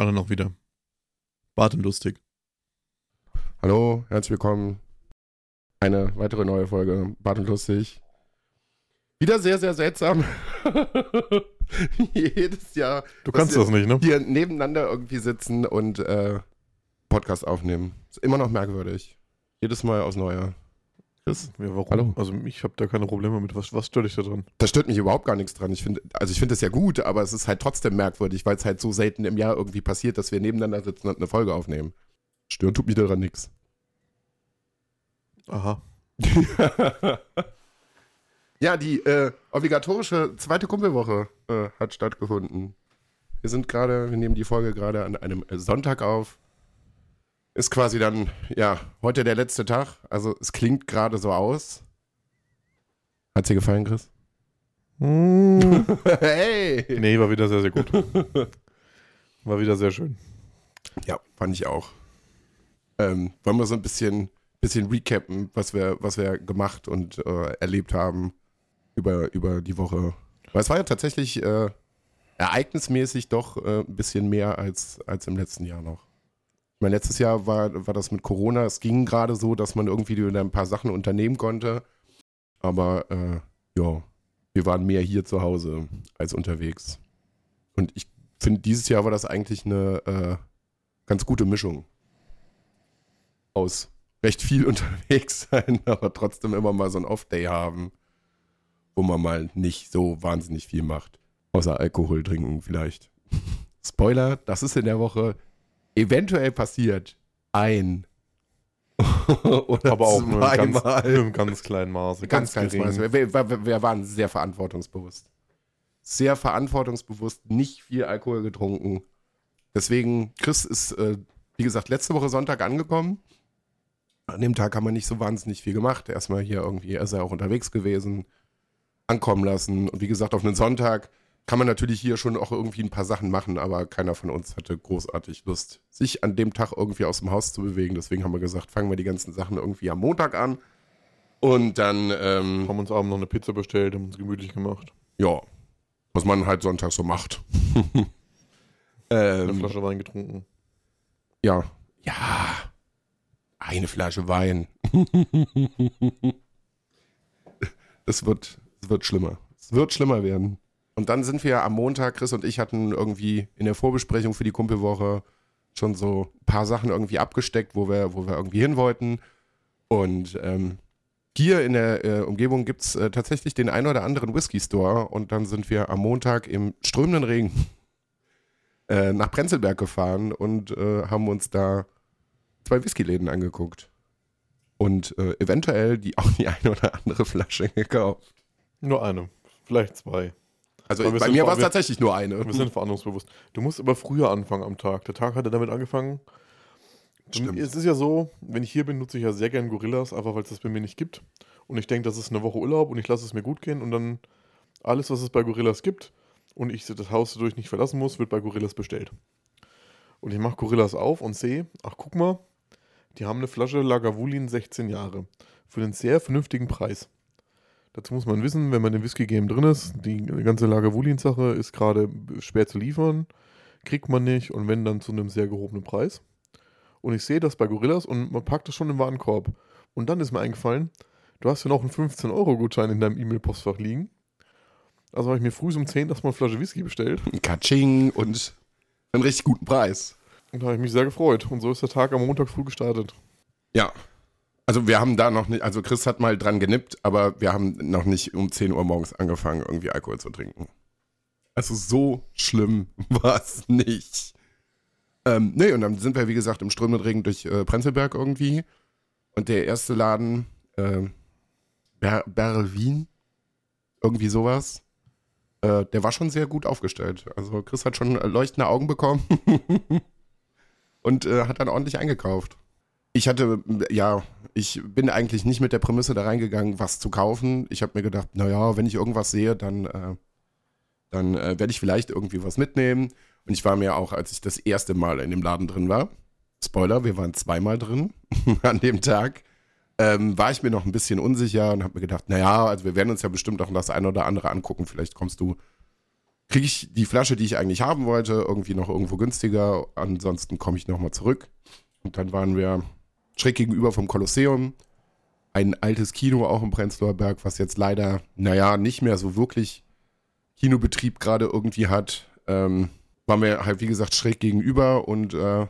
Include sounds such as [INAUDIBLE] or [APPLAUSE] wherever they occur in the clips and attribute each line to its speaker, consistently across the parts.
Speaker 1: Alle noch wieder. Bart und lustig.
Speaker 2: Hallo, herzlich willkommen. Eine weitere neue Folge Bart und Lustig. Wieder sehr, sehr seltsam. [LAUGHS] Jedes Jahr.
Speaker 1: Du kannst das nicht, ne?
Speaker 2: Hier nebeneinander irgendwie sitzen und äh, Podcast aufnehmen. Ist immer noch merkwürdig. Jedes Mal aus Neuer. Chris?
Speaker 1: Ja, warum?
Speaker 2: Hallo.
Speaker 1: Also ich habe da keine Probleme mit. Was, was stört dich da dran?
Speaker 2: Da stört mich überhaupt gar nichts dran. Ich finde, also ich finde das ja gut, aber es ist halt trotzdem merkwürdig, weil es halt so selten im Jahr irgendwie passiert, dass wir nebeneinander sitzen und eine Folge aufnehmen. Stören tut mich daran nichts.
Speaker 1: Aha. [LAUGHS]
Speaker 2: ja, die äh, obligatorische zweite Kumpelwoche äh, hat stattgefunden. Wir sind gerade, wir nehmen die Folge gerade an einem Sonntag auf. Ist quasi dann, ja, heute der letzte Tag. Also es klingt gerade so aus. Hat dir gefallen, Chris?
Speaker 1: Hm. [LAUGHS]
Speaker 2: hey!
Speaker 1: nee, war wieder sehr, sehr gut. [LAUGHS] War wieder sehr schön.
Speaker 2: Ja, fand ich auch. Ähm, wollen wir so ein bisschen, bisschen recappen, was wir, was wir gemacht und äh, erlebt haben über, über die Woche. Weil es war ja tatsächlich äh, ereignismäßig doch äh, ein bisschen mehr als, als im letzten Jahr noch. Ich meine, letztes Jahr war, war das mit Corona, es ging gerade so, dass man irgendwie wieder ein paar Sachen unternehmen konnte. Aber äh, ja, wir waren mehr hier zu Hause als unterwegs. Und ich finde, dieses Jahr war das eigentlich eine äh, ganz gute Mischung aus recht viel [LAUGHS] unterwegs sein, aber trotzdem immer mal so ein Off-Day haben, wo man mal nicht so wahnsinnig viel macht. Außer Alkohol trinken vielleicht. [LAUGHS] Spoiler, das ist in der Woche eventuell passiert. Ein. [LAUGHS] Oder
Speaker 1: Aber auch nur in ganz, nur im ganz kleinen Maße.
Speaker 2: Ganz, ganz
Speaker 1: gering.
Speaker 2: ganz wir, wir, wir waren sehr verantwortungsbewusst. Sehr verantwortungsbewusst, nicht viel Alkohol getrunken. Deswegen, Chris ist, äh, wie gesagt, letzte Woche Sonntag angekommen. An dem Tag haben wir nicht so wahnsinnig viel gemacht. Erstmal hier irgendwie, er ist ja auch unterwegs gewesen, ankommen lassen. Und wie gesagt, auf einen Sonntag kann man natürlich hier schon auch irgendwie ein paar Sachen machen, aber keiner von uns hatte großartig Lust, sich an dem Tag irgendwie aus dem Haus zu bewegen. Deswegen haben wir gesagt, fangen wir die ganzen Sachen irgendwie am Montag an. Und dann, ähm,
Speaker 1: Haben uns abends noch eine Pizza bestellt, haben uns gemütlich gemacht.
Speaker 2: ja, was man halt Sonntag so macht. [LAUGHS]
Speaker 1: Eine
Speaker 2: ähm,
Speaker 1: Flasche Wein getrunken.
Speaker 2: ja, ja, eine Flasche Wein. [LAUGHS] Es wird, es wird schlimmer. Es wird schlimmer werden. Und dann sind wir am Montag, Chris und ich hatten irgendwie in der Vorbesprechung für die Kumpelwoche schon so ein paar Sachen irgendwie abgesteckt, wo wir, wo wir irgendwie hin wollten. Und ähm, hier in der äh, Umgebung gibt es äh, tatsächlich den einen oder anderen Whisky-Store. Und dann sind wir am Montag im strömenden Regen äh, nach Prenzlberg gefahren und äh, haben uns da zwei Whiskyläden angeguckt. Und äh, eventuell die, auch die eine oder andere Flasche gekauft.
Speaker 1: Nur eine. Vielleicht zwei.
Speaker 2: Also bei mir war es tatsächlich nur eine.
Speaker 1: Wir sind verantwortungsbewusst. Du musst aber früher anfangen am Tag. Der Tag hat ja damit angefangen.
Speaker 2: Stimmt.
Speaker 1: Es ist ja so, wenn ich hier bin, nutze ich ja sehr gern Gorillas, einfach weil es das bei mir nicht gibt. Und ich denke, das ist eine Woche Urlaub und ich lasse es mir gut gehen und dann alles, was es bei Gorillas gibt und ich das Haus dadurch nicht verlassen muss, wird bei Gorillas bestellt. Und ich mache Gorillas auf und sehe, ach guck mal, die haben eine Flasche Lagavulin 16 Jahre für einen sehr vernünftigen Preis. Dazu muss man wissen, wenn man im Whisky-Game drin ist, die ganze Lagavulin-Sache ist gerade schwer zu liefern, kriegt man nicht und wenn dann zu einem sehr gehobenen Preis. Und ich sehe das bei Gorillas und man packt das schon im Warenkorb. Und dann ist mir eingefallen, du hast ja noch einen 15-Euro-Gutschein in deinem E-Mail-Postfach liegen. Also habe ich mir früh um 10 erstmal eine Flasche Whisky bestellt
Speaker 2: Katsching und einen richtig guten Preis.
Speaker 1: und da habe ich mich sehr gefreut. Und so ist der Tag am Montag früh gestartet.
Speaker 2: Ja. Also wir haben da noch nicht, also Chris hat mal dran genippt, aber wir haben noch nicht um 10 Uhr morgens angefangen, irgendwie Alkohol zu trinken. Also so schlimm [LAUGHS] war es nicht. Ähm, nee, und dann sind wir, wie gesagt, im strömenden Regen durch äh, Prenzlberg irgendwie. Und der erste Laden, äh, Ber Berlin, irgendwie sowas, äh, der war schon sehr gut aufgestellt. Also Chris hat schon äh, leuchtende Augen bekommen [LAUGHS] und äh, hat dann ordentlich eingekauft. Ich hatte, ja, ich bin eigentlich nicht mit der Prämisse da reingegangen, was zu kaufen. Ich habe mir gedacht, naja, wenn ich irgendwas sehe, dann, äh, dann äh, werde ich vielleicht irgendwie was mitnehmen. Und ich war mir auch, als ich das erste Mal in dem Laden drin war, Spoiler, wir waren zweimal drin [LAUGHS] an dem Tag, ähm, war ich mir noch ein bisschen unsicher und habe mir gedacht, naja, also wir werden uns ja bestimmt auch das eine oder andere angucken. Vielleicht kommst du kriege ich die Flasche, die ich eigentlich haben wollte, irgendwie noch irgendwo günstiger. Ansonsten komme ich nochmal zurück. Und dann waren wir schräg gegenüber vom Kolosseum. Ein altes Kino auch im Prenzlauer Berg, was jetzt leider, naja, nicht mehr so wirklich Kinobetrieb gerade irgendwie hat. Ähm, waren wir halt, wie gesagt, schräg gegenüber und äh,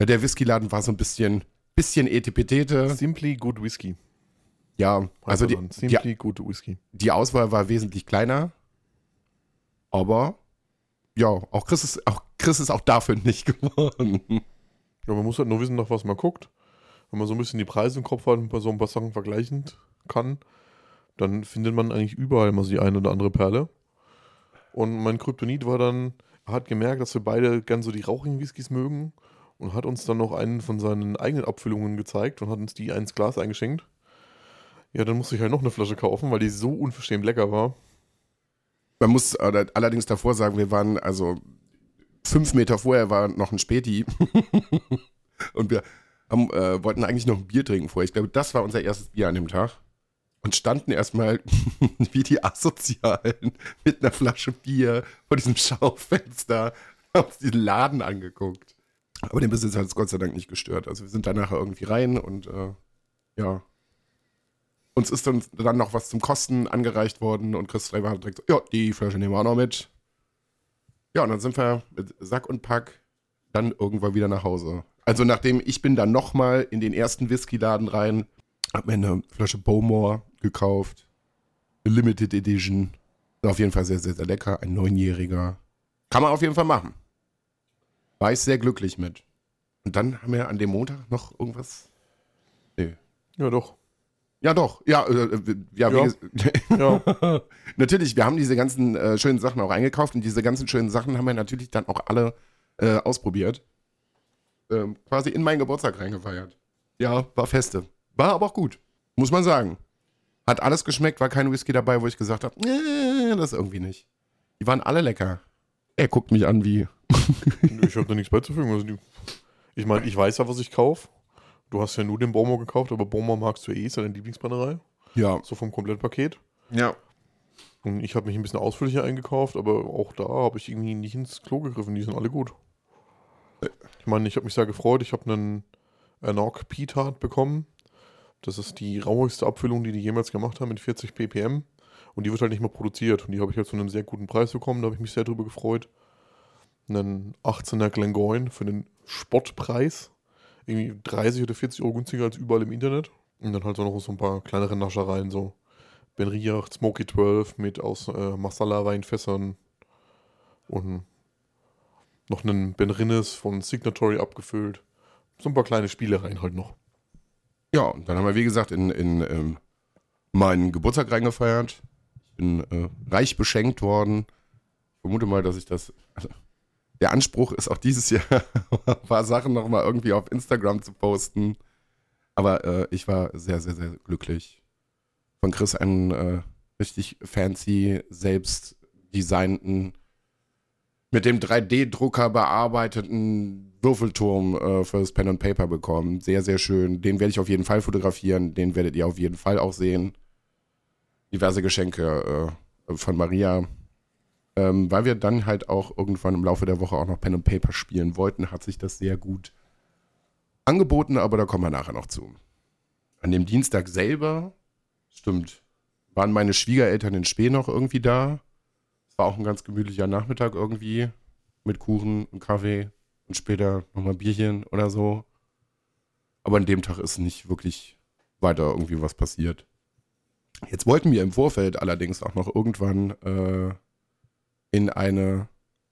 Speaker 2: der Whiskyladen war so ein bisschen, bisschen etipetete.
Speaker 1: Simply Good Whisky.
Speaker 2: Ja, also die,
Speaker 1: Simply die, Good Whisky.
Speaker 2: Die Auswahl war wesentlich kleiner. Aber ja, auch Chris ist auch, Chris ist auch dafür nicht [LAUGHS] geworden.
Speaker 1: Ja, man muss halt nur wissen, nach was man guckt. Wenn man so ein bisschen die Preise im Kopf hat und so ein paar Sachen vergleichen kann, dann findet man eigentlich überall immer so die eine oder andere Perle. Und mein Kryptonit war dann, hat gemerkt, dass wir beide gern so die rauchigen Whiskys mögen und hat uns dann noch einen von seinen eigenen Abfüllungen gezeigt und hat uns die ins Glas eingeschenkt. Ja, dann musste ich halt noch eine Flasche kaufen, weil die so unverschämt lecker war.
Speaker 2: Man muss allerdings davor sagen, wir waren also fünf Meter vorher war noch ein Späti. [LAUGHS] und wir haben, äh, wollten eigentlich noch ein Bier trinken vorher. Ich glaube, das war unser erstes Bier an dem Tag. Und standen erstmal [LAUGHS] wie die Asozialen mit einer Flasche Bier vor diesem Schaufenster, haben uns diesen Laden angeguckt. Aber den Besitzer hat es Gott sei Dank nicht gestört. Also wir sind da nachher irgendwie rein und äh, ja, uns ist dann, dann noch was zum Kosten angereicht worden und Chris Streber hat direkt so, ja, die Flasche nehmen wir auch noch mit. Ja, und dann sind wir mit Sack und Pack dann irgendwann wieder nach Hause. Also nachdem ich bin dann nochmal in den ersten Whisky-Laden rein, hab mir eine Flasche Bowmore gekauft. Eine Limited Edition. Auf jeden Fall sehr, sehr, sehr lecker. Ein Neunjähriger. Kann man auf jeden Fall machen. War ich sehr glücklich mit. Und dann haben wir an dem Montag noch irgendwas.
Speaker 1: Nee. Ja, doch.
Speaker 2: Ja, doch. Ja, äh, äh ja, ja. [LAUGHS] ja. natürlich, wir haben diese ganzen äh, schönen Sachen auch eingekauft und diese ganzen schönen Sachen haben wir natürlich dann auch alle äh, ausprobiert. Ähm, quasi in meinen Geburtstag reingefeiert. Ja, war feste. War aber auch gut. Muss man sagen. Hat alles geschmeckt, war kein Whisky dabei, wo ich gesagt habe, nee, das irgendwie nicht. Die waren alle lecker. Er guckt mich an wie. [LAUGHS]
Speaker 1: ich habe da nichts beizufügen. Also die, ich meine, ich weiß ja, was ich kaufe. Du hast ja nur den Baumer gekauft, aber Baumer magst du eh, ist ja deine Lieblingsbrennerei.
Speaker 2: Ja.
Speaker 1: So vom Komplettpaket.
Speaker 2: Ja.
Speaker 1: Und ich habe mich ein bisschen ausführlicher eingekauft, aber auch da habe ich irgendwie nicht ins Klo gegriffen. Die sind alle gut. Ich meine, ich habe mich sehr gefreut. Ich habe einen Enoch P-Tart bekommen. Das ist die rauchigste Abfüllung, die die jemals gemacht haben mit 40 ppm. Und die wird halt nicht mehr produziert. Und die habe ich halt zu einem sehr guten Preis bekommen. Da habe ich mich sehr drüber gefreut. Einen 18er Glengoyne für den Spottpreis irgendwie 30 oder 40 Euro günstiger als überall im Internet. Und dann halt auch noch so ein paar kleinere Naschereien, so Ben Riach, Smoky 12 mit aus äh, Masala-Weinfässern und noch einen Ben Rinnes von Signatory abgefüllt. So ein paar kleine Spielereien halt noch.
Speaker 2: Ja, und dann haben wir, wie gesagt, in, in ähm, meinen Geburtstag reingefeiert. Ich bin äh, reich beschenkt worden. Ich vermute mal, dass ich das. Also, der Anspruch ist auch dieses Jahr, [LAUGHS] ein paar Sachen nochmal irgendwie auf Instagram zu posten. Aber äh, ich war sehr, sehr, sehr glücklich. Von Chris einen äh, richtig fancy, selbst designten, mit dem 3D-Drucker bearbeiteten Würfelturm äh, für das Pen and Paper bekommen. Sehr, sehr schön. Den werde ich auf jeden Fall fotografieren. Den werdet ihr auf jeden Fall auch sehen. Diverse Geschenke äh, von Maria ähm, weil wir dann halt auch irgendwann im Laufe der Woche auch noch Pen and Paper spielen wollten, hat sich das sehr gut angeboten, aber da kommen wir nachher noch zu. An dem Dienstag selber, stimmt, waren meine Schwiegereltern in Spee noch irgendwie da. Es war auch ein ganz gemütlicher Nachmittag irgendwie mit Kuchen und Kaffee und später nochmal Bierchen oder so. Aber an dem Tag ist nicht wirklich weiter irgendwie was passiert. Jetzt wollten wir im Vorfeld allerdings auch noch irgendwann äh, in eine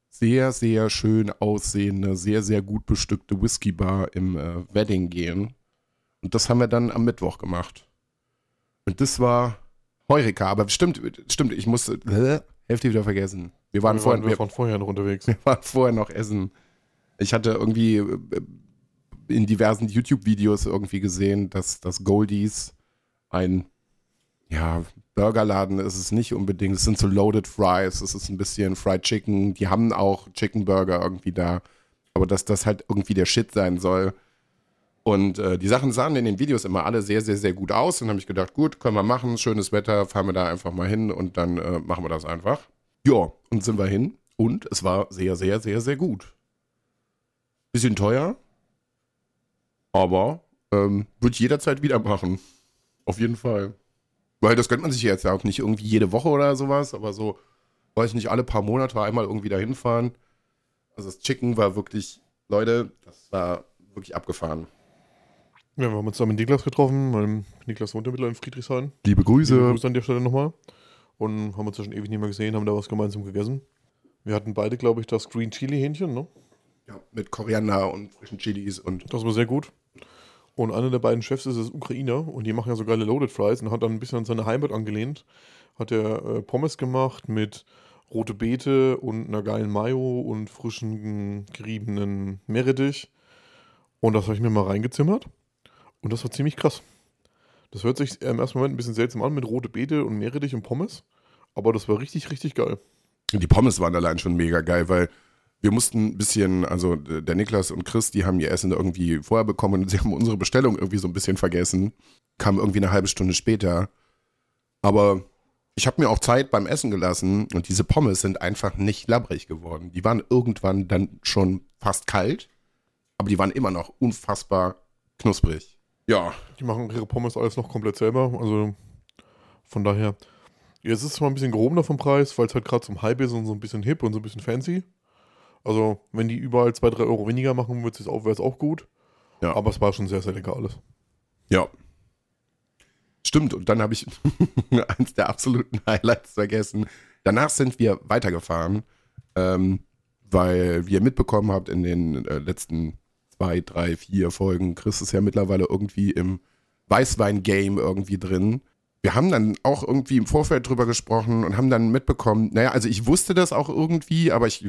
Speaker 2: sehr, sehr schön aussehende, sehr, sehr gut bestückte Whiskybar im äh, Wedding gehen. Und das haben wir dann am Mittwoch gemacht. Und das war Heureka, aber stimmt, stimmt, ich musste, äh, Hälfte wieder vergessen. Wir waren, wir vorher,
Speaker 1: wir waren vorher noch unterwegs.
Speaker 2: Wir waren vorher noch essen. Ich hatte irgendwie äh, in diversen YouTube-Videos irgendwie gesehen, dass, dass Goldies ein ja, Burgerladen ist es nicht unbedingt. Es sind so Loaded Fries, es ist ein bisschen Fried Chicken. Die haben auch Chicken Burger irgendwie da. Aber dass das halt irgendwie der Shit sein soll. Und äh, die Sachen sahen in den Videos immer alle sehr, sehr, sehr gut aus. Und habe ich gedacht, gut, können wir machen, schönes Wetter, fahren wir da einfach mal hin und dann äh, machen wir das einfach. Ja, und sind wir hin. und es war sehr, sehr, sehr, sehr gut. Bisschen teuer, aber ähm, würde ich jederzeit wieder machen. Auf jeden Fall. Weil das gönnt man sich jetzt ja auch nicht irgendwie jede Woche oder sowas, aber so, weiß ich nicht, alle paar Monate einmal irgendwie dahin fahren. Also das Chicken war wirklich, Leute, das war wirklich abgefahren.
Speaker 1: Ja, wir haben uns da mit Niklas getroffen. Mein Niklas wohnt ja mittlerweile in Friedrichshain.
Speaker 2: Liebe Grüße.
Speaker 1: Liebe Grüße an der Stelle nochmal. Und haben uns ja schon ewig nicht mehr gesehen, haben da was gemeinsam gegessen. Wir hatten beide, glaube ich, das Green Chili Hähnchen, ne?
Speaker 2: Ja, mit Koriander und frischen Chilis und.
Speaker 1: Das war sehr gut. Und einer der beiden Chefs ist das Ukrainer und die machen ja so geile Loaded Fries und hat dann ein bisschen an seine Heimat angelehnt. Hat er äh, Pommes gemacht mit rote Beete und einer geilen Mayo und frischen geriebenen Meerrettich. Und das habe ich mir mal reingezimmert. Und das war ziemlich krass. Das hört sich im ersten Moment ein bisschen seltsam an mit rote Beete und Meerrettich und Pommes. Aber das war richtig, richtig geil.
Speaker 2: Die Pommes waren allein schon mega geil, weil wir mussten ein bisschen, also der Niklas und Chris, die haben ihr Essen irgendwie vorher bekommen und sie haben unsere Bestellung irgendwie so ein bisschen vergessen. Kam irgendwie eine halbe Stunde später. Aber ich habe mir auch Zeit beim Essen gelassen und diese Pommes sind einfach nicht labbrig geworden. Die waren irgendwann dann schon fast kalt, aber die waren immer noch unfassbar knusprig. Ja.
Speaker 1: Die machen ihre Pommes alles noch komplett selber. Also von daher. Jetzt ist es mal ein bisschen gehobener vom Preis, weil es halt gerade zum Hype ist und so ein bisschen hip und so ein bisschen fancy. Also, wenn die überall 2, 3 Euro weniger machen, wird es auch, wäre es auch gut.
Speaker 2: Ja.
Speaker 1: Aber es war schon sehr, sehr lecker alles.
Speaker 2: Ja. Stimmt, und dann habe ich [LAUGHS] eins der absoluten Highlights vergessen. Danach sind wir weitergefahren, ähm, weil wie ihr mitbekommen habt in den äh, letzten zwei, drei, vier Folgen, Chris ist ja mittlerweile irgendwie im Weißwein-Game irgendwie drin. Wir haben dann auch irgendwie im Vorfeld drüber gesprochen und haben dann mitbekommen, naja, also ich wusste das auch irgendwie, aber ich,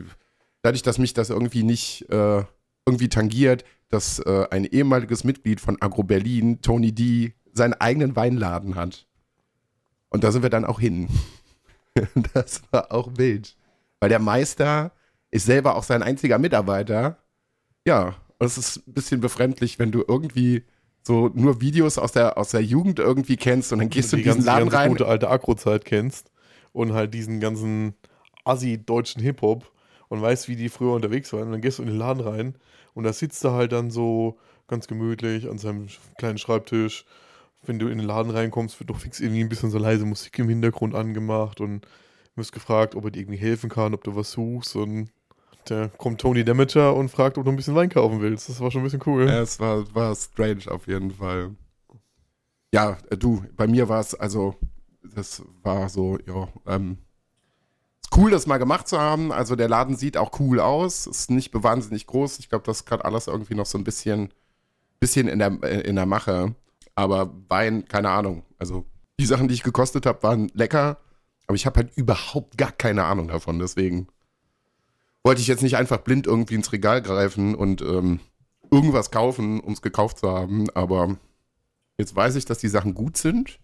Speaker 2: dadurch, dass mich das irgendwie nicht äh, irgendwie tangiert, dass äh, ein ehemaliges Mitglied von Agro Berlin, Tony D., seinen eigenen Weinladen hat. Und da sind wir dann auch hin. [LAUGHS] das war auch wild. Weil der Meister ist selber auch sein einziger Mitarbeiter. Ja, und es ist ein bisschen befremdlich, wenn du irgendwie so nur Videos aus der, aus der Jugend irgendwie kennst und dann gehst du in
Speaker 1: die
Speaker 2: diesen
Speaker 1: ganze,
Speaker 2: Laden rein.
Speaker 1: gute alte Agro-Zeit kennst und halt diesen ganzen assi-deutschen Hip-Hop und weißt, wie die früher unterwegs waren. Und dann gehst du in den Laden rein und da sitzt er halt dann so ganz gemütlich an seinem kleinen Schreibtisch. Wenn du in den Laden reinkommst, wird doch fix irgendwie ein bisschen so leise Musik im Hintergrund angemacht und wirst gefragt, ob er dir irgendwie helfen kann, ob du was suchst und da kommt Tony Demeter und fragt, ob du ein bisschen Wein kaufen willst. Das war schon ein bisschen cool.
Speaker 2: Ja, es war, war strange auf jeden Fall. Ja, äh, du, bei mir war es, also, das war so, ja, ähm, cool, das mal gemacht zu haben. Also der Laden sieht auch cool aus, ist nicht wahnsinnig groß. Ich glaube, das ist gerade alles irgendwie noch so ein bisschen, bisschen in der, äh, in der Mache. Aber Wein, keine Ahnung. Also die Sachen, die ich gekostet habe, waren lecker. Aber ich habe halt überhaupt gar keine Ahnung davon. Deswegen wollte ich jetzt nicht einfach blind irgendwie ins Regal greifen und ähm, irgendwas kaufen, um es gekauft zu haben. Aber jetzt weiß ich, dass die Sachen gut sind.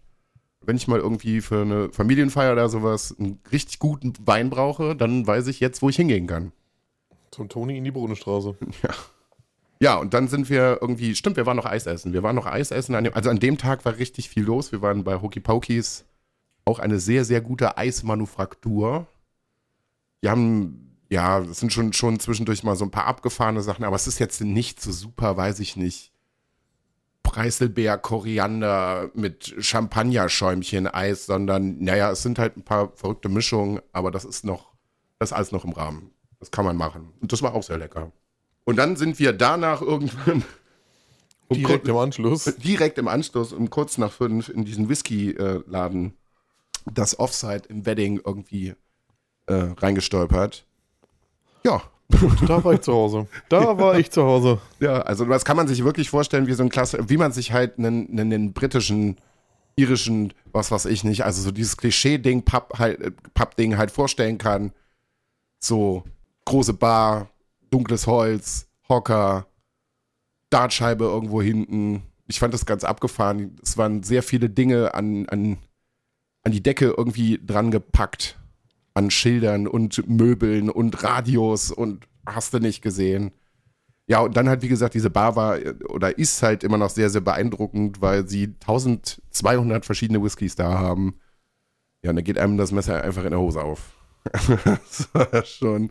Speaker 2: Wenn ich mal irgendwie für eine Familienfeier oder sowas einen richtig guten Wein brauche, dann weiß ich jetzt, wo ich hingehen kann.
Speaker 1: Zum Toni in die Brunnenstraße.
Speaker 2: Ja. Ja, und dann sind wir irgendwie, stimmt, wir waren noch Eis essen. Wir waren noch Eis essen. An dem, also an dem Tag war richtig viel los. Wir waren bei Hokey Pokys, auch eine sehr, sehr gute Eismanufaktur. Die haben, ja, es sind schon, schon zwischendurch mal so ein paar abgefahrene Sachen, aber es ist jetzt nicht so super, weiß ich nicht. Preiselbeer, Koriander mit Champagnerschäumchen, Eis, sondern, naja, es sind halt ein paar verrückte Mischungen, aber das ist noch, das ist alles noch im Rahmen. Das kann man machen. Und das war auch sehr lecker. Und dann sind wir danach irgendwann um [LAUGHS]
Speaker 1: Direkt im Anschluss.
Speaker 2: direkt im Anschluss um kurz nach fünf in diesen Whisky-Laden das Offside im Wedding irgendwie äh, reingestolpert. Ja, [LAUGHS]
Speaker 1: Da war ich zu Hause. Da war ich zu Hause.
Speaker 2: ja, also das kann man sich wirklich vorstellen, wie so ein Klasse, wie man sich halt einen, einen, einen britischen, irischen, was weiß ich nicht, also so dieses Klischee-Ding, Papp, halt, äh, Pappding halt vorstellen kann. So große Bar, dunkles Holz, Hocker, Dartscheibe irgendwo hinten. Ich fand das ganz abgefahren. Es waren sehr viele Dinge an, an, an die Decke irgendwie dran gepackt. An Schildern und Möbeln und Radios und hast du nicht gesehen. Ja, und dann halt, wie gesagt, diese Bar war äh, oder ist halt immer noch sehr, sehr beeindruckend, weil sie 1200 verschiedene Whiskys da haben. Ja, und da geht einem das Messer einfach in der Hose auf. [LAUGHS] das war schon.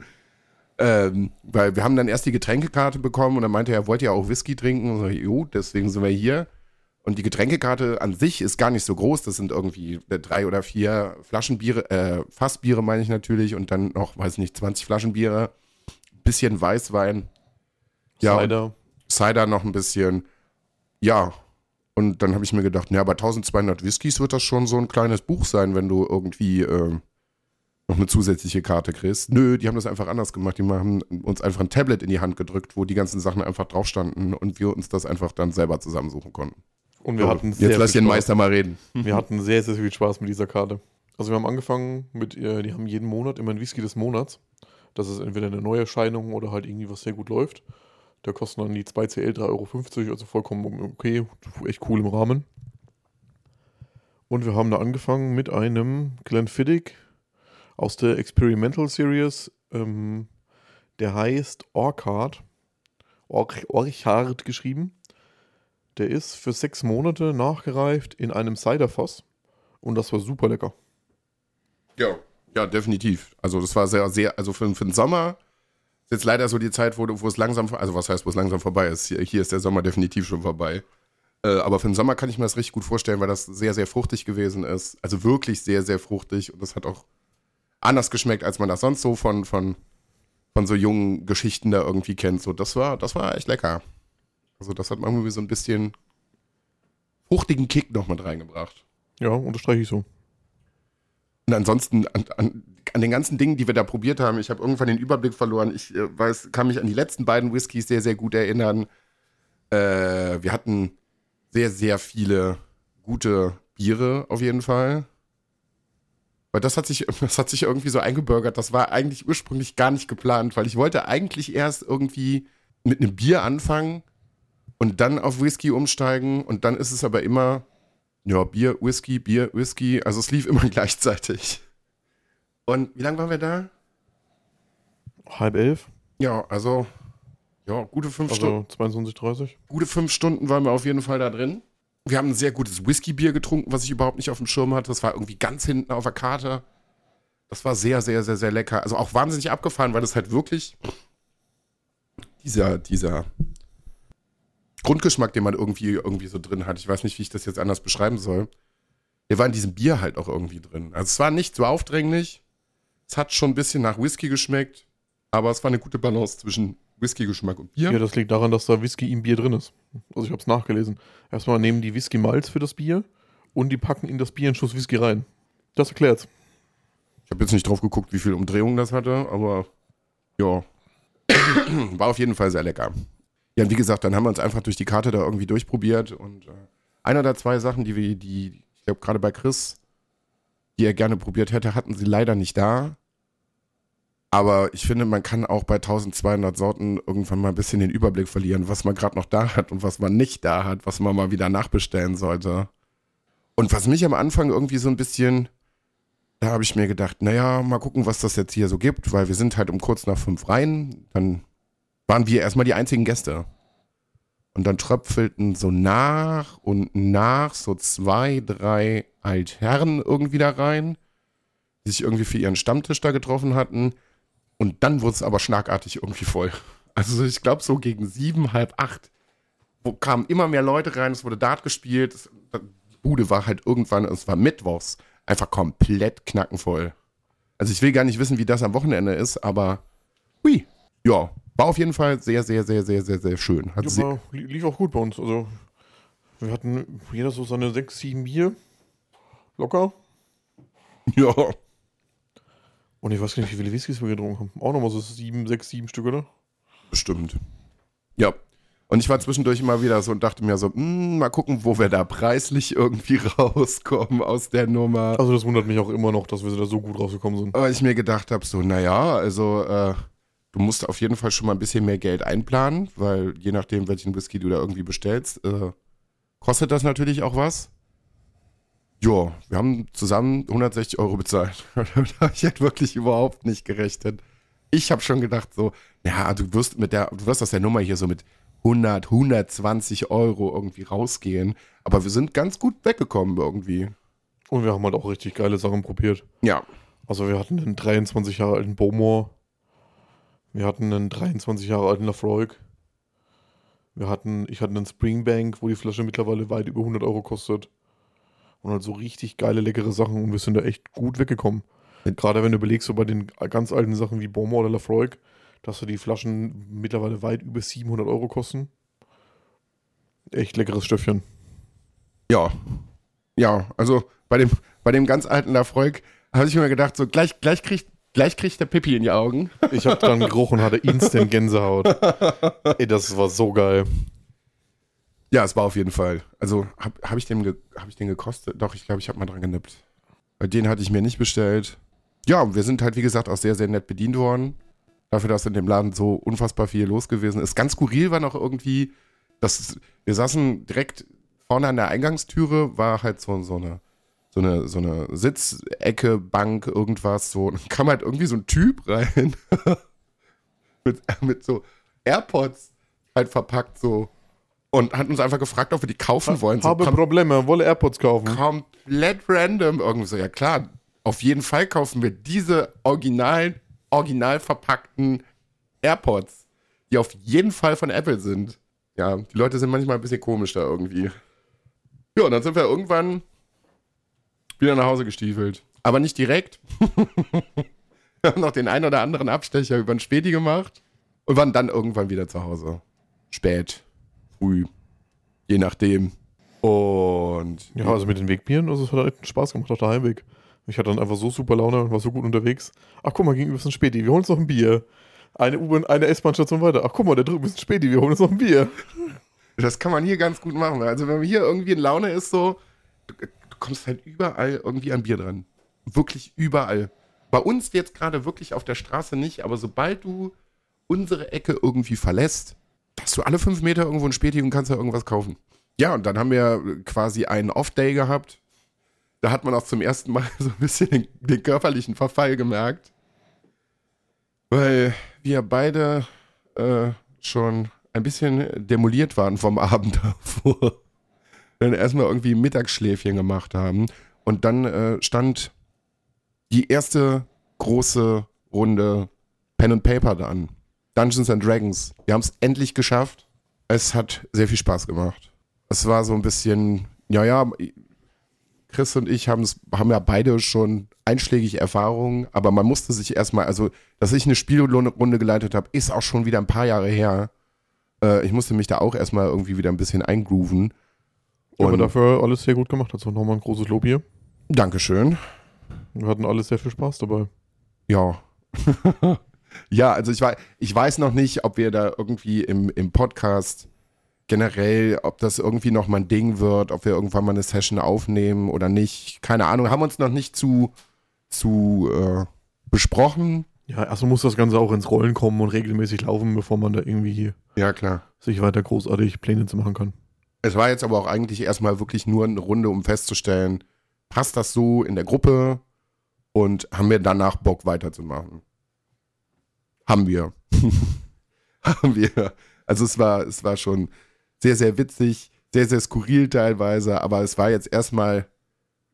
Speaker 2: Ähm, weil wir haben dann erst die Getränkekarte bekommen und dann meinte er, wollt ihr auch Whisky trinken? Und so, jo, deswegen sind wir hier. Und die Getränkekarte an sich ist gar nicht so groß. Das sind irgendwie drei oder vier Flaschenbiere, äh, Fassbiere meine ich natürlich und dann noch, weiß nicht, 20 Flaschenbiere, bisschen Weißwein. Ja,
Speaker 1: Cider.
Speaker 2: Cider noch ein bisschen. Ja. Und dann habe ich mir gedacht, ja, bei 1200 Whiskys wird das schon so ein kleines Buch sein, wenn du irgendwie äh, noch eine zusätzliche Karte kriegst. Nö, die haben das einfach anders gemacht. Die haben uns einfach ein Tablet in die Hand gedrückt, wo die ganzen Sachen einfach drauf standen und wir uns das einfach dann selber zusammensuchen konnten.
Speaker 1: Und wir
Speaker 2: So,
Speaker 1: hatten sehr
Speaker 2: Jetzt lass den. Meister mal reden. [LAUGHS]
Speaker 1: Wir hatten sehr, sehr viel Spaß mit dieser Karte. Also wir haben angefangen mit, äh, die haben jeden Monat immer ein Whisky des Monats. Das ist entweder eine Neuerscheinung oder halt irgendwie was sehr gut läuft. Da kosten dann die 2CL 3,50 Euro, also vollkommen okay, echt cool im Rahmen. Und wir haben da angefangen mit einem Glenfiddich aus der Experimental Series. Ähm, der heißt Orchard. Orch Orchard geschrieben. Der ist für sechs Monate nachgereift in einem Ciderfass. Und das war super lecker.
Speaker 2: Ja. Ja, definitiv. Also das war sehr, sehr, also für, für den Sommer ist jetzt leider so die Zeit, wo, wo es langsam, also was heißt, wo es langsam vorbei ist. Hier, hier ist der Sommer definitiv schon vorbei. Äh, aber für den Sommer kann ich mir das richtig gut vorstellen, weil das sehr, sehr fruchtig gewesen ist. Also wirklich sehr, sehr fruchtig. Und das hat auch anders geschmeckt, als man das sonst so von, von, von so jungen Geschichten da irgendwie kennt. So, das war, das war echt lecker. Also das hat man irgendwie so ein bisschen fruchtigen Kick noch mit reingebracht.
Speaker 1: Ja, unterstreiche ich so.
Speaker 2: Und ansonsten an, an, an den ganzen Dingen, die wir da probiert haben, ich habe irgendwann den Überblick verloren. Ich äh, weiß, kann mich an die letzten beiden Whiskys sehr, sehr gut erinnern. Äh, wir hatten sehr, sehr viele gute Biere auf jeden Fall. Weil das hat sich, [LAUGHS] das hat sich irgendwie so eingebürgert. Das war eigentlich ursprünglich gar nicht geplant, weil ich wollte eigentlich erst irgendwie mit einem Bier anfangen und dann auf Whisky umsteigen. Und dann ist es aber immer ja, Bier, Whisky, Bier, Whisky. Also es lief immer [LAUGHS] gleichzeitig. Und wie lange waren wir da?
Speaker 1: Halb elf,
Speaker 2: Ja, also ja, gute fünf Stunden.
Speaker 1: also 22, 30.
Speaker 2: Gute fünf Stunden waren wir auf jeden Fall da drin. Wir haben ein sehr gutes Whisky-Bier getrunken, was ich überhaupt nicht auf dem Schirm hatte. Das war irgendwie ganz hinten auf der Karte. Das war sehr, sehr, sehr, sehr lecker. Also auch wahnsinnig abgefahren, weil das halt wirklich dieser, dieser Grundgeschmack, den man irgendwie, irgendwie so drin hat. Ich weiß nicht, wie ich das jetzt anders beschreiben soll. Der war in diesem Bier halt auch irgendwie drin. Also es war nicht so aufdringlich. Es hat schon ein bisschen nach Whisky geschmeckt, aber es war eine gute Balance zwischen Whisky-Geschmack und Bier.
Speaker 1: Ja, das liegt daran, dass da Whisky im Bier drin ist. Also ich habe es nachgelesen. Erstmal nehmen die Whisky Malz für das Bier und die packen in das Bier einen Schuss Whisky rein. Das erklärt's.
Speaker 2: Ich habe jetzt nicht drauf geguckt, wie viel Umdrehungen das hatte, aber ja. [COUGHS] War auf jeden Fall sehr lecker. Ja, und wie gesagt, dann haben wir uns einfach durch die Karte da irgendwie durchprobiert und äh, einer der zwei Sachen, die wir, die, ich glaube, gerade bei Chris, die er gerne probiert hätte, hatten sie leider nicht da. Aber ich finde, man kann auch bei 1200 Sorten irgendwann mal ein bisschen den Überblick verlieren, was man gerade noch da hat und was man nicht da hat, was man mal wieder nachbestellen sollte. Und was mich am Anfang irgendwie so ein bisschen da habe ich mir gedacht, naja, mal gucken, was das jetzt hier so gibt, weil wir sind halt um kurz nach fünf rein. Dann waren wir erstmal die einzigen Gäste. Und dann tröpfelten so nach und nach so zwei, drei Altherren irgendwie da rein, die sich irgendwie für ihren Stammtisch da getroffen hatten. Und dann wurde es aber schlagartig irgendwie voll. Also ich glaube so gegen sieben, halb acht wo kamen immer mehr Leute rein, es wurde Dart gespielt, es, die Bude war halt irgendwann, es war mittwochs, einfach komplett knackenvoll. Also ich will gar nicht wissen, wie das am Wochenende ist, aber hui, ja, war auf jeden Fall sehr, sehr, sehr, sehr, sehr, sehr schön. Hat
Speaker 1: Ja, lief auch gut bei uns. Also wir hatten jeder so seine sechs, sieben Bier. Locker. [LAUGHS]
Speaker 2: ja,
Speaker 1: Und ich weiß gar nicht, wie viele Whiskys wir getrunken haben. Auch nochmal so sieben, sechs, sieben Stück, oder?
Speaker 2: bestimmt. Ja. Und ich war zwischendurch immer wieder so und dachte mir so, hm, mal gucken, wo wir da preislich irgendwie [LAUGHS] rauskommen aus der Nummer.
Speaker 1: Also das wundert mich auch immer noch, dass wir da so gut rausgekommen sind.
Speaker 2: Weil ich mir gedacht habe, so, naja, also äh, du musst auf jeden Fall schon mal ein bisschen mehr Geld einplanen, weil je nachdem, welchen Whisky du da irgendwie bestellst, äh, kostet das natürlich auch was. Ja, wir haben zusammen 160 Euro bezahlt. [LAUGHS] Damit habe ich halt wirklich überhaupt nicht gerechnet. Ich habe schon gedacht so, ja, du wirst mit der, du wirst aus der Nummer hier so mit 100, 120 Euro irgendwie rausgehen. Aber wir sind ganz gut weggekommen irgendwie.
Speaker 1: Und wir haben halt auch richtig geile Sachen probiert.
Speaker 2: Ja,
Speaker 1: Also wir hatten einen 23 Jahre alten Bowmore. Wir hatten einen 23 Jahre alten Lafroig. Wir hatten, ich hatte einen Springbank, wo die Flasche mittlerweile weit über 100 Euro kostet. Und halt so richtig geile, leckere Sachen und wir sind da echt gut weggekommen. Gerade wenn du überlegst, so bei den ganz alten Sachen wie Bowmore oder Lafroig, dass so die Flaschen mittlerweile weit über 700 Euro kosten. Echt leckeres Stöffchen.
Speaker 2: Ja. Ja, also bei dem, bei dem ganz alten Lafroig habe ich mir gedacht, so gleich, gleich kriegt Gleich kriegt der Pippi in die Augen.
Speaker 1: Ich habe dran gerochen und hatte instant Gänsehaut. [LAUGHS] Ey, das war so geil.
Speaker 2: Ja, es war auf jeden Fall. Also, habe hab ich, den hab ich den gekostet? Doch, ich glaube, ich habe mal dran genippt. Den hatte ich mir nicht bestellt. Ja, wir sind halt, wie gesagt, auch sehr, sehr nett bedient worden. Dafür, dass in dem Laden so unfassbar viel los gewesen ist. Ganz skurril war noch irgendwie, dass wir saßen direkt vorne an der Eingangstüre, war halt so, so eine so eine, so eine Sitzecke, Bank, irgendwas, so. Und dann kam halt irgendwie so ein Typ rein. [LAUGHS] mit, mit so AirPods halt verpackt, so. Und hat uns einfach gefragt, ob wir die kaufen wollen.
Speaker 1: So, Habe Probleme, wolle AirPods kaufen.
Speaker 2: Komplett random. Irgendwie so, ja klar, auf jeden Fall kaufen wir diese original, original verpackten AirPods, die auf jeden Fall von Apple sind. Ja, die Leute sind manchmal ein bisschen komisch da irgendwie. Ja, und dann sind wir irgendwann wieder nach Hause gestiefelt. Aber nicht direkt. [LAUGHS] wir haben noch den einen oder anderen Abstecher über den Späti gemacht und waren dann irgendwann wieder zu Hause. Spät, früh, je nachdem. Und.
Speaker 1: Ja, also mit den Wegbieren, also es hat echt Spaß gemacht auf der Heimweg. Ich hatte dann einfach so super Laune und war so gut unterwegs. Ach, guck mal, gegenüber ist ein Späti, wir holen uns noch ein Bier. Eine U-Bahn, eine S-Bahn-Station weiter. Ach, guck mal, da drüben ist ein Späti, wir holen uns noch ein Bier.
Speaker 2: Das kann man hier ganz gut machen. Also, wenn man hier irgendwie in Laune ist, so, kommst halt überall irgendwie an Bier dran. Wirklich überall. Bei uns jetzt gerade wirklich auf der Straße nicht, aber sobald du unsere Ecke irgendwie verlässt, hast du alle fünf Meter irgendwo ein Späti und kannst da irgendwas kaufen. Ja, und dann haben wir quasi einen Off-Day gehabt. Da hat man auch zum ersten Mal [LAUGHS] so ein bisschen den, den körperlichen Verfall gemerkt. Weil wir beide äh, schon ein bisschen demoliert waren vom [LAUGHS] Abend davor dann erstmal irgendwie Mittagsschläfchen gemacht haben. Und dann äh, stand die erste große Runde Pen and Paper da an. Dungeons and Dragons. Wir haben es endlich geschafft. Es hat sehr viel Spaß gemacht. Es war so ein bisschen, ja, ja, Chris und ich haben ja beide schon einschlägige Erfahrungen, aber man musste sich erstmal, also, dass ich eine Spielrunde geleitet habe, ist auch schon wieder ein paar Jahre her. Äh, ich musste mich da auch erstmal irgendwie wieder ein bisschen eingrooven.
Speaker 1: Ja, aber dafür alles sehr gut gemacht. Also nochmal ein großes Lob hier.
Speaker 2: Dankeschön.
Speaker 1: Wir hatten alle sehr viel Spaß dabei.
Speaker 2: Ja. [LAUGHS] ja, also ich, weiß, ich weiß noch nicht, ob wir da irgendwie im, im Podcast generell, ob das irgendwie noch mal ein Ding wird, ob wir irgendwann mal eine Session aufnehmen oder nicht. Keine Ahnung, haben uns noch nicht zu, zu äh, besprochen.
Speaker 1: Ja, erstmal muss das Ganze auch ins Rollen kommen und regelmäßig laufen, bevor man da irgendwie
Speaker 2: ja, klar.
Speaker 1: sich weiter großartig Pläne zu machen kann.
Speaker 2: Es war jetzt aber auch eigentlich erstmal wirklich nur eine Runde, um festzustellen, passt das so in der Gruppe und haben wir danach Bock weiterzumachen. Haben wir. [LAUGHS] haben wir. Also es war, es war schon sehr, sehr witzig, sehr, sehr skurril teilweise, aber es war jetzt erstmal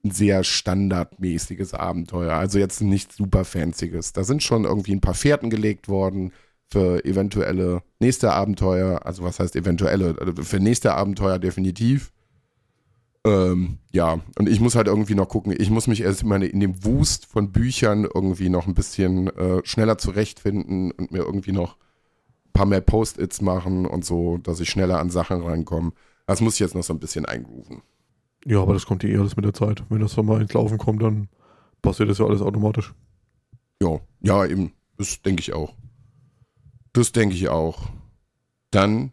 Speaker 2: ein sehr standardmäßiges Abenteuer. Also jetzt nichts super fancyes. Da sind schon irgendwie ein paar Fährten gelegt worden für eventuelle nächste Abenteuer, also was heißt eventuelle, also für nächste Abenteuer definitiv. Ähm, ja, und ich muss halt irgendwie noch gucken, ich muss mich erst mal in dem Wust von Büchern irgendwie noch ein bisschen äh, schneller zurechtfinden und mir irgendwie noch ein paar mehr Post-its machen und so, dass ich schneller an Sachen reinkomme. Das muss ich jetzt noch so ein bisschen eingrooven.
Speaker 1: Ja, aber das kommt ja eh alles mit der Zeit. Wenn das dann mal ins Laufen kommt, dann passiert das ja alles automatisch.
Speaker 2: Ja, ja, eben. Das denke ich auch. Das denke ich auch. Dann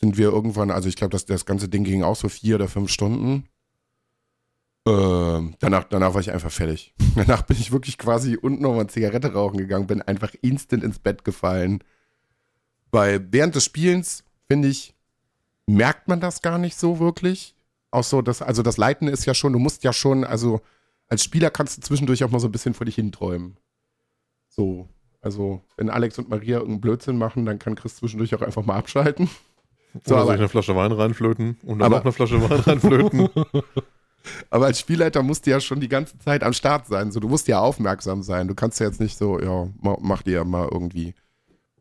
Speaker 2: sind wir irgendwann, also ich glaube, das, das ganze Ding ging auch so vier oder fünf Stunden. Äh, danach, danach war ich einfach fertig. [LAUGHS] Danach bin ich wirklich quasi unten nochmal Zigarette rauchen gegangen, bin einfach instant ins Bett gefallen. Weil während des Spielens, finde ich, merkt man das gar nicht so wirklich. Auch so, dass, also das Leiten ist ja schon, du musst ja schon, also als Spieler kannst du zwischendurch auch mal so ein bisschen vor dich hinträumen. So, also, wenn Alex und Maria irgendeinen Blödsinn machen, dann kann Chris zwischendurch auch einfach mal abschalten.
Speaker 1: So, Oder soll ich eine Flasche Wein reinflöten und dann aber, noch eine Flasche Wein reinflöten. [LAUGHS]
Speaker 2: Aber als Spielleiter musst du ja schon die ganze Zeit am Start sein. So, du musst ja aufmerksam sein. Du kannst ja jetzt nicht so, ja, mach dir mal irgendwie.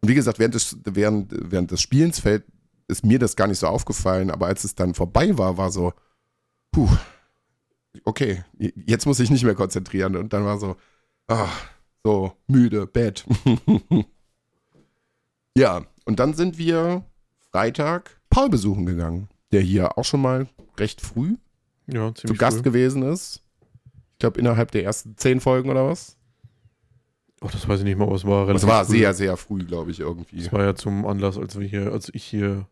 Speaker 2: Und wie gesagt, während des, während, während des Spielens fällt, ist mir das gar nicht so aufgefallen. Aber als es dann vorbei war, war so, puh, okay, jetzt muss ich nicht mehr konzentrieren. Und dann war so, ach, so müde, Bett. [LAUGHS] ja, und dann sind wir Freitag Paul besuchen gegangen, der hier auch schon mal recht früh
Speaker 1: ja,
Speaker 2: zu Gast früh. gewesen ist. Ich glaube, innerhalb der ersten zehn Folgen oder was?
Speaker 1: Ach, das weiß ich nicht mal, es war.
Speaker 2: Es war früh. sehr, sehr früh, glaube ich, irgendwie.
Speaker 1: Es war ja zum Anlass, als wir hier, als ich hier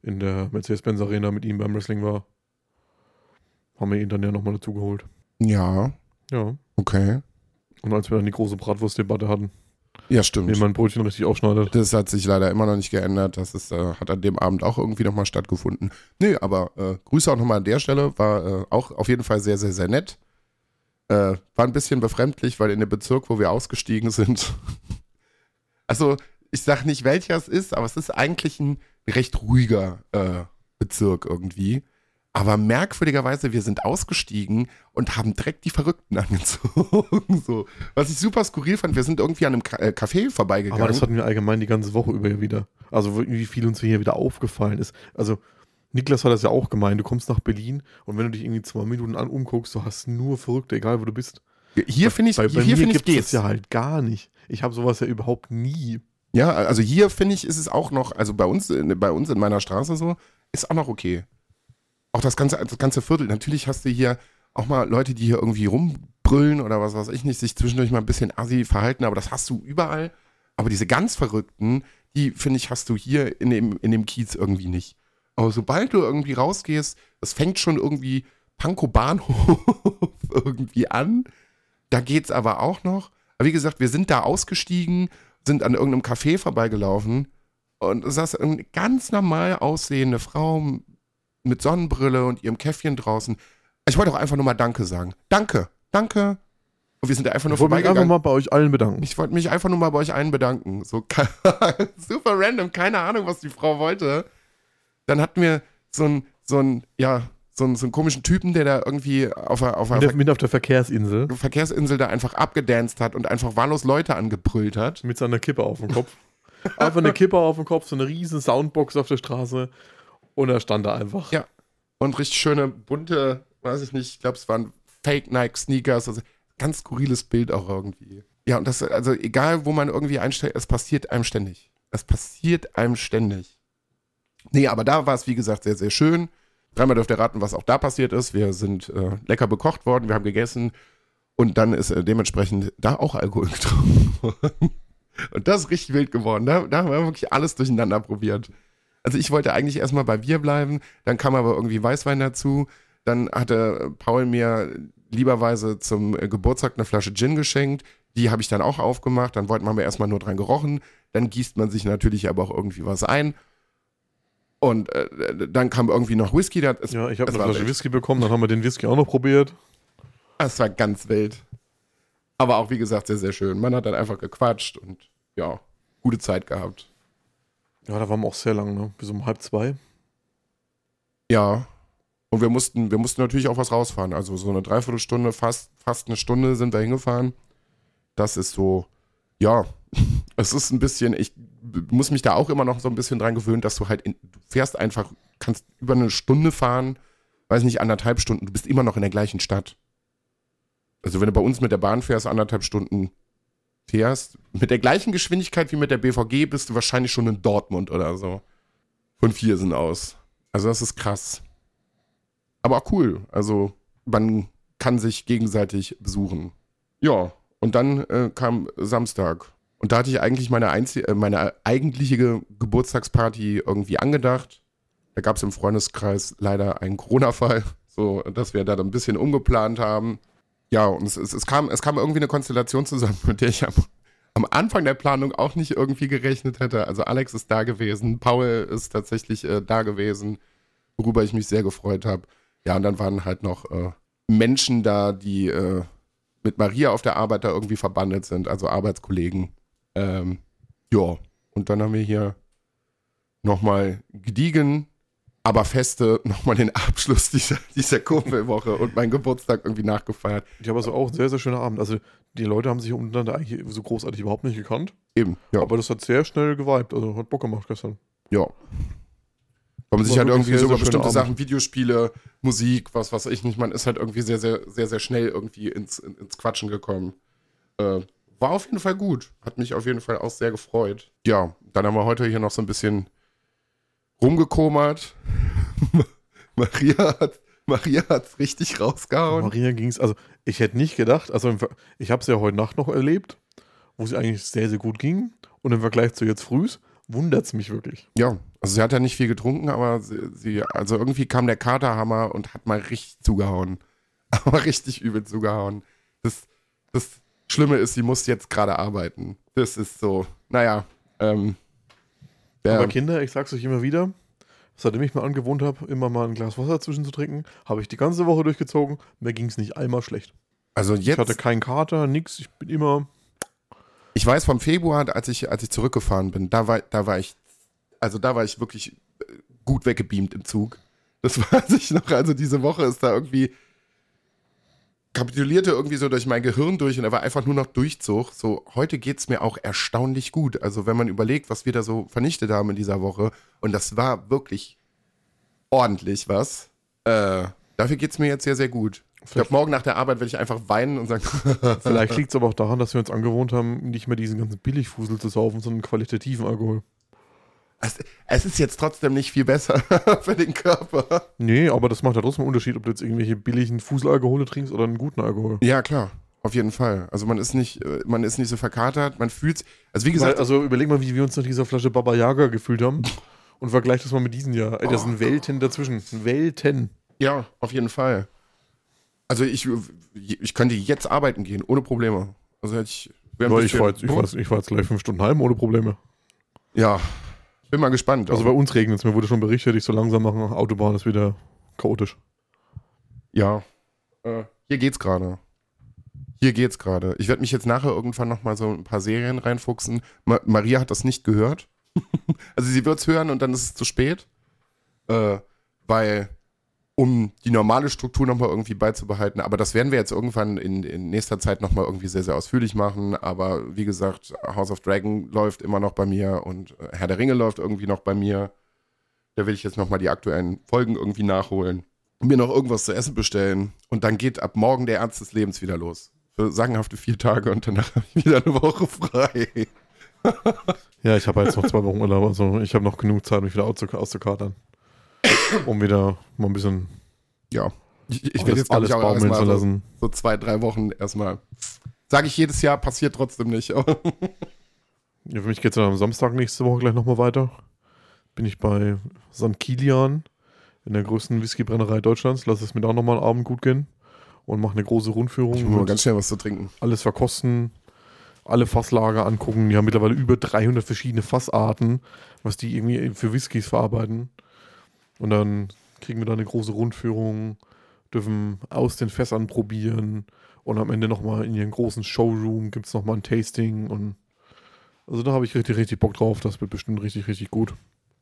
Speaker 1: in der Mercedes-Benz Arena mit ihm beim Wrestling war. Haben wir ihn dann ja nochmal dazu geholt.
Speaker 2: Ja.
Speaker 1: Ja.
Speaker 2: Okay.
Speaker 1: Und als wir dann die große Bratwurstdebatte hatten.
Speaker 2: Ja, stimmt.
Speaker 1: Wie man Brötchen richtig aufschneidet.
Speaker 2: Das hat sich leider immer noch nicht geändert. Das ist, äh, hat an dem Abend auch irgendwie nochmal stattgefunden. Nö, aber äh, Grüße auch nochmal an der Stelle. War äh, auch auf jeden Fall sehr, sehr, sehr nett. Äh, war ein bisschen befremdlich, weil in dem Bezirk, wo wir ausgestiegen sind, [LAUGHS] also ich sag nicht, welcher es ist, aber es ist eigentlich ein recht ruhiger äh, Bezirk irgendwie. Aber merkwürdigerweise, wir sind ausgestiegen und haben direkt die Verrückten [LAUGHS] angezogen. so. Was ich super skurril fand, wir sind irgendwie an einem äh, Café vorbeigegangen.
Speaker 1: Aber das hatten wir allgemein die ganze Woche über wieder. Also wie viel uns hier wieder aufgefallen ist. Also Niklas hat das ja auch gemeint, du kommst nach Berlin und wenn du dich irgendwie zwei Minuten an umguckst, du hast nur Verrückte, egal wo du bist.
Speaker 2: Hier finde ich,
Speaker 1: bei,
Speaker 2: bei
Speaker 1: hier
Speaker 2: finde
Speaker 1: ich das ja halt gar nicht. Ich habe sowas ja überhaupt nie.
Speaker 2: Ja, also hier finde ich, ist es auch noch, also bei uns, bei uns in meiner Straße so, ist auch noch okay auch das ganze, das ganze Viertel. Natürlich hast du hier auch mal Leute, die hier irgendwie rumbrüllen oder was weiß ich nicht, sich zwischendurch mal ein bisschen assi verhalten, aber das hast du überall. Aber diese ganz Verrückten, die finde ich, hast du hier in dem, in dem Kiez irgendwie nicht. Aber sobald du irgendwie rausgehst, es fängt schon irgendwie Pankow Bahnhof [LAUGHS] irgendwie an. Da geht es aber auch noch. Aber wie gesagt, wir sind da ausgestiegen, sind an irgendeinem Café vorbeigelaufen und es saß eine ganz normal aussehende Frau mit Sonnenbrille und ihrem Käffchen draußen. Ich wollte auch einfach nur mal Danke sagen. Danke, danke. Und wir sind da einfach nur ich vorbeigegangen. Ich wollte mich einfach
Speaker 1: mal bei euch allen bedanken.
Speaker 2: Ich wollte mich einfach nur mal bei euch allen bedanken. So [LAUGHS] super random, keine Ahnung, was die Frau wollte. Dann hatten wir so einen, so ja, so einen, so einen komischen Typen, der da irgendwie auf, auf,
Speaker 1: mit, der, mit auf der Verkehrsinsel.
Speaker 2: Verkehrsinsel da einfach abgedanced hat und einfach wahllos Leute angebrüllt hat.
Speaker 1: Mit seiner Kippe auf dem Kopf. [LAUGHS] einfach eine Kippe auf dem Kopf, so eine riesen Soundbox auf der Straße. Und er stand da einfach.
Speaker 2: Ja. Und richtig schöne, bunte, weiß ich nicht, ich glaube, es waren Fake Nike Sneakers. Also ganz skurriles Bild auch irgendwie. Ja, und das, also egal, wo man irgendwie einstellt, es passiert einem ständig. Es passiert einem ständig. Nee, aber da war es, wie gesagt, sehr, sehr schön. Dreimal dürft ihr raten, was auch da passiert ist. Wir sind äh, lecker bekocht worden, wir haben gegessen und dann ist äh, dementsprechend da auch Alkohol [LAUGHS] getrunken worden. Und das ist richtig wild geworden. Da, da haben wir wirklich alles durcheinander probiert. Also ich wollte eigentlich erstmal bei Bier bleiben, dann kam aber irgendwie Weißwein dazu. Dann hatte Paul mir lieberweise zum Geburtstag eine Flasche Gin geschenkt. Die habe ich dann auch aufgemacht. Dann wollten wir erstmal nur dran gerochen. Dann gießt man sich natürlich aber auch irgendwie was ein. Und äh, dann kam irgendwie noch Whisky. Das,
Speaker 1: ja, ich habe eine Flasche Whisky bekommen. Dann haben wir den Whisky auch noch probiert.
Speaker 2: Das war ganz wild. Aber auch, wie gesagt, sehr, sehr schön. Man hat dann einfach gequatscht und ja, gute Zeit gehabt.
Speaker 1: Ja, da waren wir auch sehr lang, ne? Bis um halb zwei.
Speaker 2: Ja. Und wir mussten, wir mussten natürlich auch was rausfahren. Also so eine Dreiviertelstunde, fast, fast eine Stunde sind wir hingefahren. Das ist so, ja, [LAUGHS] es ist ein bisschen, ich muss mich da auch immer noch so ein bisschen dran gewöhnen, dass du halt, in, du fährst einfach, kannst über eine Stunde fahren, weiß nicht, anderthalb Stunden, du bist immer noch in der gleichen Stadt. Also wenn du bei uns mit der Bahn fährst, anderthalb Stunden, fährst, mit der gleichen Geschwindigkeit wie mit der BVG bist du wahrscheinlich schon in Dortmund oder so. Von Viersen aus. Also das ist krass. Aber auch cool. Also man kann sich gegenseitig besuchen. Ja, und dann äh, kam Samstag. Und da hatte ich eigentlich meine, einzige, äh, meine eigentliche Geburtstagsparty irgendwie angedacht. Da gab es im Freundeskreis leider einen Corona-Fall, so dass wir da ein bisschen umgeplant haben ja, und es, es, es, kam, es kam irgendwie eine Konstellation zusammen, mit der ich am, am Anfang der Planung auch nicht irgendwie gerechnet hätte. Also Alex ist da gewesen, Paul ist tatsächlich äh, da gewesen, worüber ich mich sehr gefreut habe. Ja, und dann waren halt noch äh, Menschen da, die äh, mit Maria auf der Arbeit da irgendwie verbandelt sind, also Arbeitskollegen. Ähm, ja, und dann haben wir hier nochmal gediegen aber feste [LAUGHS] nochmal den Abschluss dieser, dieser Kumpelwoche und meinen Geburtstag irgendwie nachgefeiert.
Speaker 1: Ich habe also auch einen sehr, sehr schönen Abend. Also die Leute haben sich untereinander eigentlich so großartig überhaupt nicht gekannt.
Speaker 2: Eben, ja.
Speaker 1: Aber das hat sehr schnell geweibt. Also hat Bock gemacht gestern.
Speaker 2: Ja. Man sich halt irgendwie so über bestimmte
Speaker 1: schöner
Speaker 2: Sachen, Videospiele, Musik, was weiß ich nicht, man ist halt irgendwie sehr, sehr, sehr, sehr schnell irgendwie ins, in- ins Quatschen gekommen. Äh, war auf jeden Fall gut. Hat mich auf jeden Fall auch sehr gefreut. Ja, dann haben wir heute hier noch so ein bisschen rumgekomert. [LAUGHS] Maria hat Maria hat's richtig rausgehauen.
Speaker 1: Maria ging es, also ich hätte nicht gedacht, also ich habe es ja heute Nacht noch erlebt, wo sie eigentlich sehr, sehr gut ging. Und im Vergleich zu jetzt früh wundert es mich wirklich.
Speaker 2: Ja, also sie hat ja nicht viel getrunken, aber sie, sie also irgendwie kam der Katerhammer und hat mal richtig zugehauen. [LAUGHS] Aber richtig übel zugehauen. Das, das Schlimme ist, sie muss jetzt gerade arbeiten. Das ist so, naja, ähm, der,
Speaker 1: Aber Kinder, ich sag's euch immer wieder, seitdem ich mir angewohnt habe, immer mal ein Glas Wasser zwischen zu trinken, habe ich die ganze Woche durchgezogen. Mir ging es nicht einmal schlecht.
Speaker 2: also
Speaker 1: Ich hatte
Speaker 2: jetzt,
Speaker 1: keinen Kater, nix. Ich bin immer.
Speaker 2: ich weiß vom Februar, als ich, als ich zurückgefahren bin, da war, da war ich, also da war ich wirklich äh, gut weggebeamt im Zug. Das [LAUGHS] weiß ich noch. Also diese Woche ist da irgendwie kapitulierte irgendwie so durch mein Gehirn durch und er war einfach nur noch Durchzug. So, heute geht's mir auch erstaunlich gut. Also, wenn man überlegt, was wir da so vernichtet haben in dieser Woche, und das war wirklich ordentlich was, äh, dafür geht's mir jetzt sehr, sehr gut. Ich glaube, morgen nach der Arbeit werde ich einfach weinen und sagen, [LAUGHS]
Speaker 1: Vielleicht [LAUGHS] liegt es aber auch daran, dass wir uns angewohnt haben, nicht mehr diesen ganzen Billigfusel zu saufen, sondern qualitativen Alkohol.
Speaker 2: Es, es ist jetzt trotzdem nicht viel besser [LAUGHS] für den Körper.
Speaker 1: Nee, aber das macht ja trotzdem einen Unterschied, ob du jetzt irgendwelche billigen Fuselalkohole trinkst oder einen guten Alkohol.
Speaker 2: Ja, klar. Auf jeden Fall. Also man ist nicht, äh, man ist nicht so verkatert, man fühlt Also wie gesagt,
Speaker 1: Weil, also überleg mal, wie wir uns nach dieser Flasche Baba Yaga gefühlt haben. [LAUGHS] Und vergleich das mal mit diesen Jahr. Ey, das sind Welten dazwischen. Welten.
Speaker 2: ja, auf jeden Fall. Also ich, ich könnte jetzt arbeiten gehen, ohne Probleme. Also hätte ich.
Speaker 1: ich
Speaker 2: bisschen-
Speaker 1: fahr jetzt, ich fahr jetzt, ich fahr jetzt gleich fünf Stunden heim ohne Probleme.
Speaker 2: Ja. Bin mal gespannt.
Speaker 1: Also bei uns regnet es. Mir wurde schon berichtet, ich so langsam machen. Autobahn ist wieder chaotisch.
Speaker 2: Ja. Äh, hier geht's gerade. Hier geht's gerade. Ich werde mich jetzt nachher irgendwann noch mal so ein paar Serien reinfuchsen. Ma Maria hat das nicht gehört. [LAUGHS] also sie wird's hören und dann ist es zu spät. Äh, weil, um die normale Struktur noch mal irgendwie beizubehalten. Aber das werden wir jetzt irgendwann in, in nächster Zeit noch mal irgendwie sehr, sehr ausführlich machen. Aber wie gesagt, House of Dragon läuft immer noch bei mir und äh, Herr der Ringe läuft irgendwie noch bei mir. Da will ich jetzt noch mal die aktuellen Folgen irgendwie nachholen mir noch irgendwas zu essen bestellen und dann geht ab morgen der Ernst des Lebens wieder los. Für sagenhafte vier Tage und danach [LAUGHS] habe ich wieder eine Woche frei. [LAUGHS]
Speaker 1: Ja, ich habe jetzt noch zwei Wochen Urlaub. Also ich habe noch genug Zeit, mich wieder auszu- auszukatern. Um wieder mal ein bisschen
Speaker 2: Ja. Ich, ich
Speaker 1: alles,
Speaker 2: werde jetzt
Speaker 1: alles baumeln zu
Speaker 2: erstmal so,
Speaker 1: lassen.
Speaker 2: so zwei, drei Wochen erstmal. Sage ich jedes Jahr, passiert trotzdem nicht. [LAUGHS]
Speaker 1: Ja, für mich geht es dann am Samstag nächste Woche gleich nochmal weiter. Bin ich bei St. Kilian in der größten Whiskybrennerei Deutschlands. Lass es mir da nochmal einen Abend gut gehen und mache eine große Rundführung.
Speaker 2: ich muss mal ganz schnell was zu trinken.
Speaker 1: alles verkosten, alle Fasslager angucken. Die haben mittlerweile über 300 verschiedene Fassarten, was die irgendwie für Whiskys verarbeiten. Und dann kriegen wir da eine große Rundführung, dürfen aus den Fässern probieren und am Ende nochmal in ihren großen Showroom gibt es nochmal ein Tasting und also da habe ich richtig, richtig Bock drauf. Das wird bestimmt richtig, richtig gut.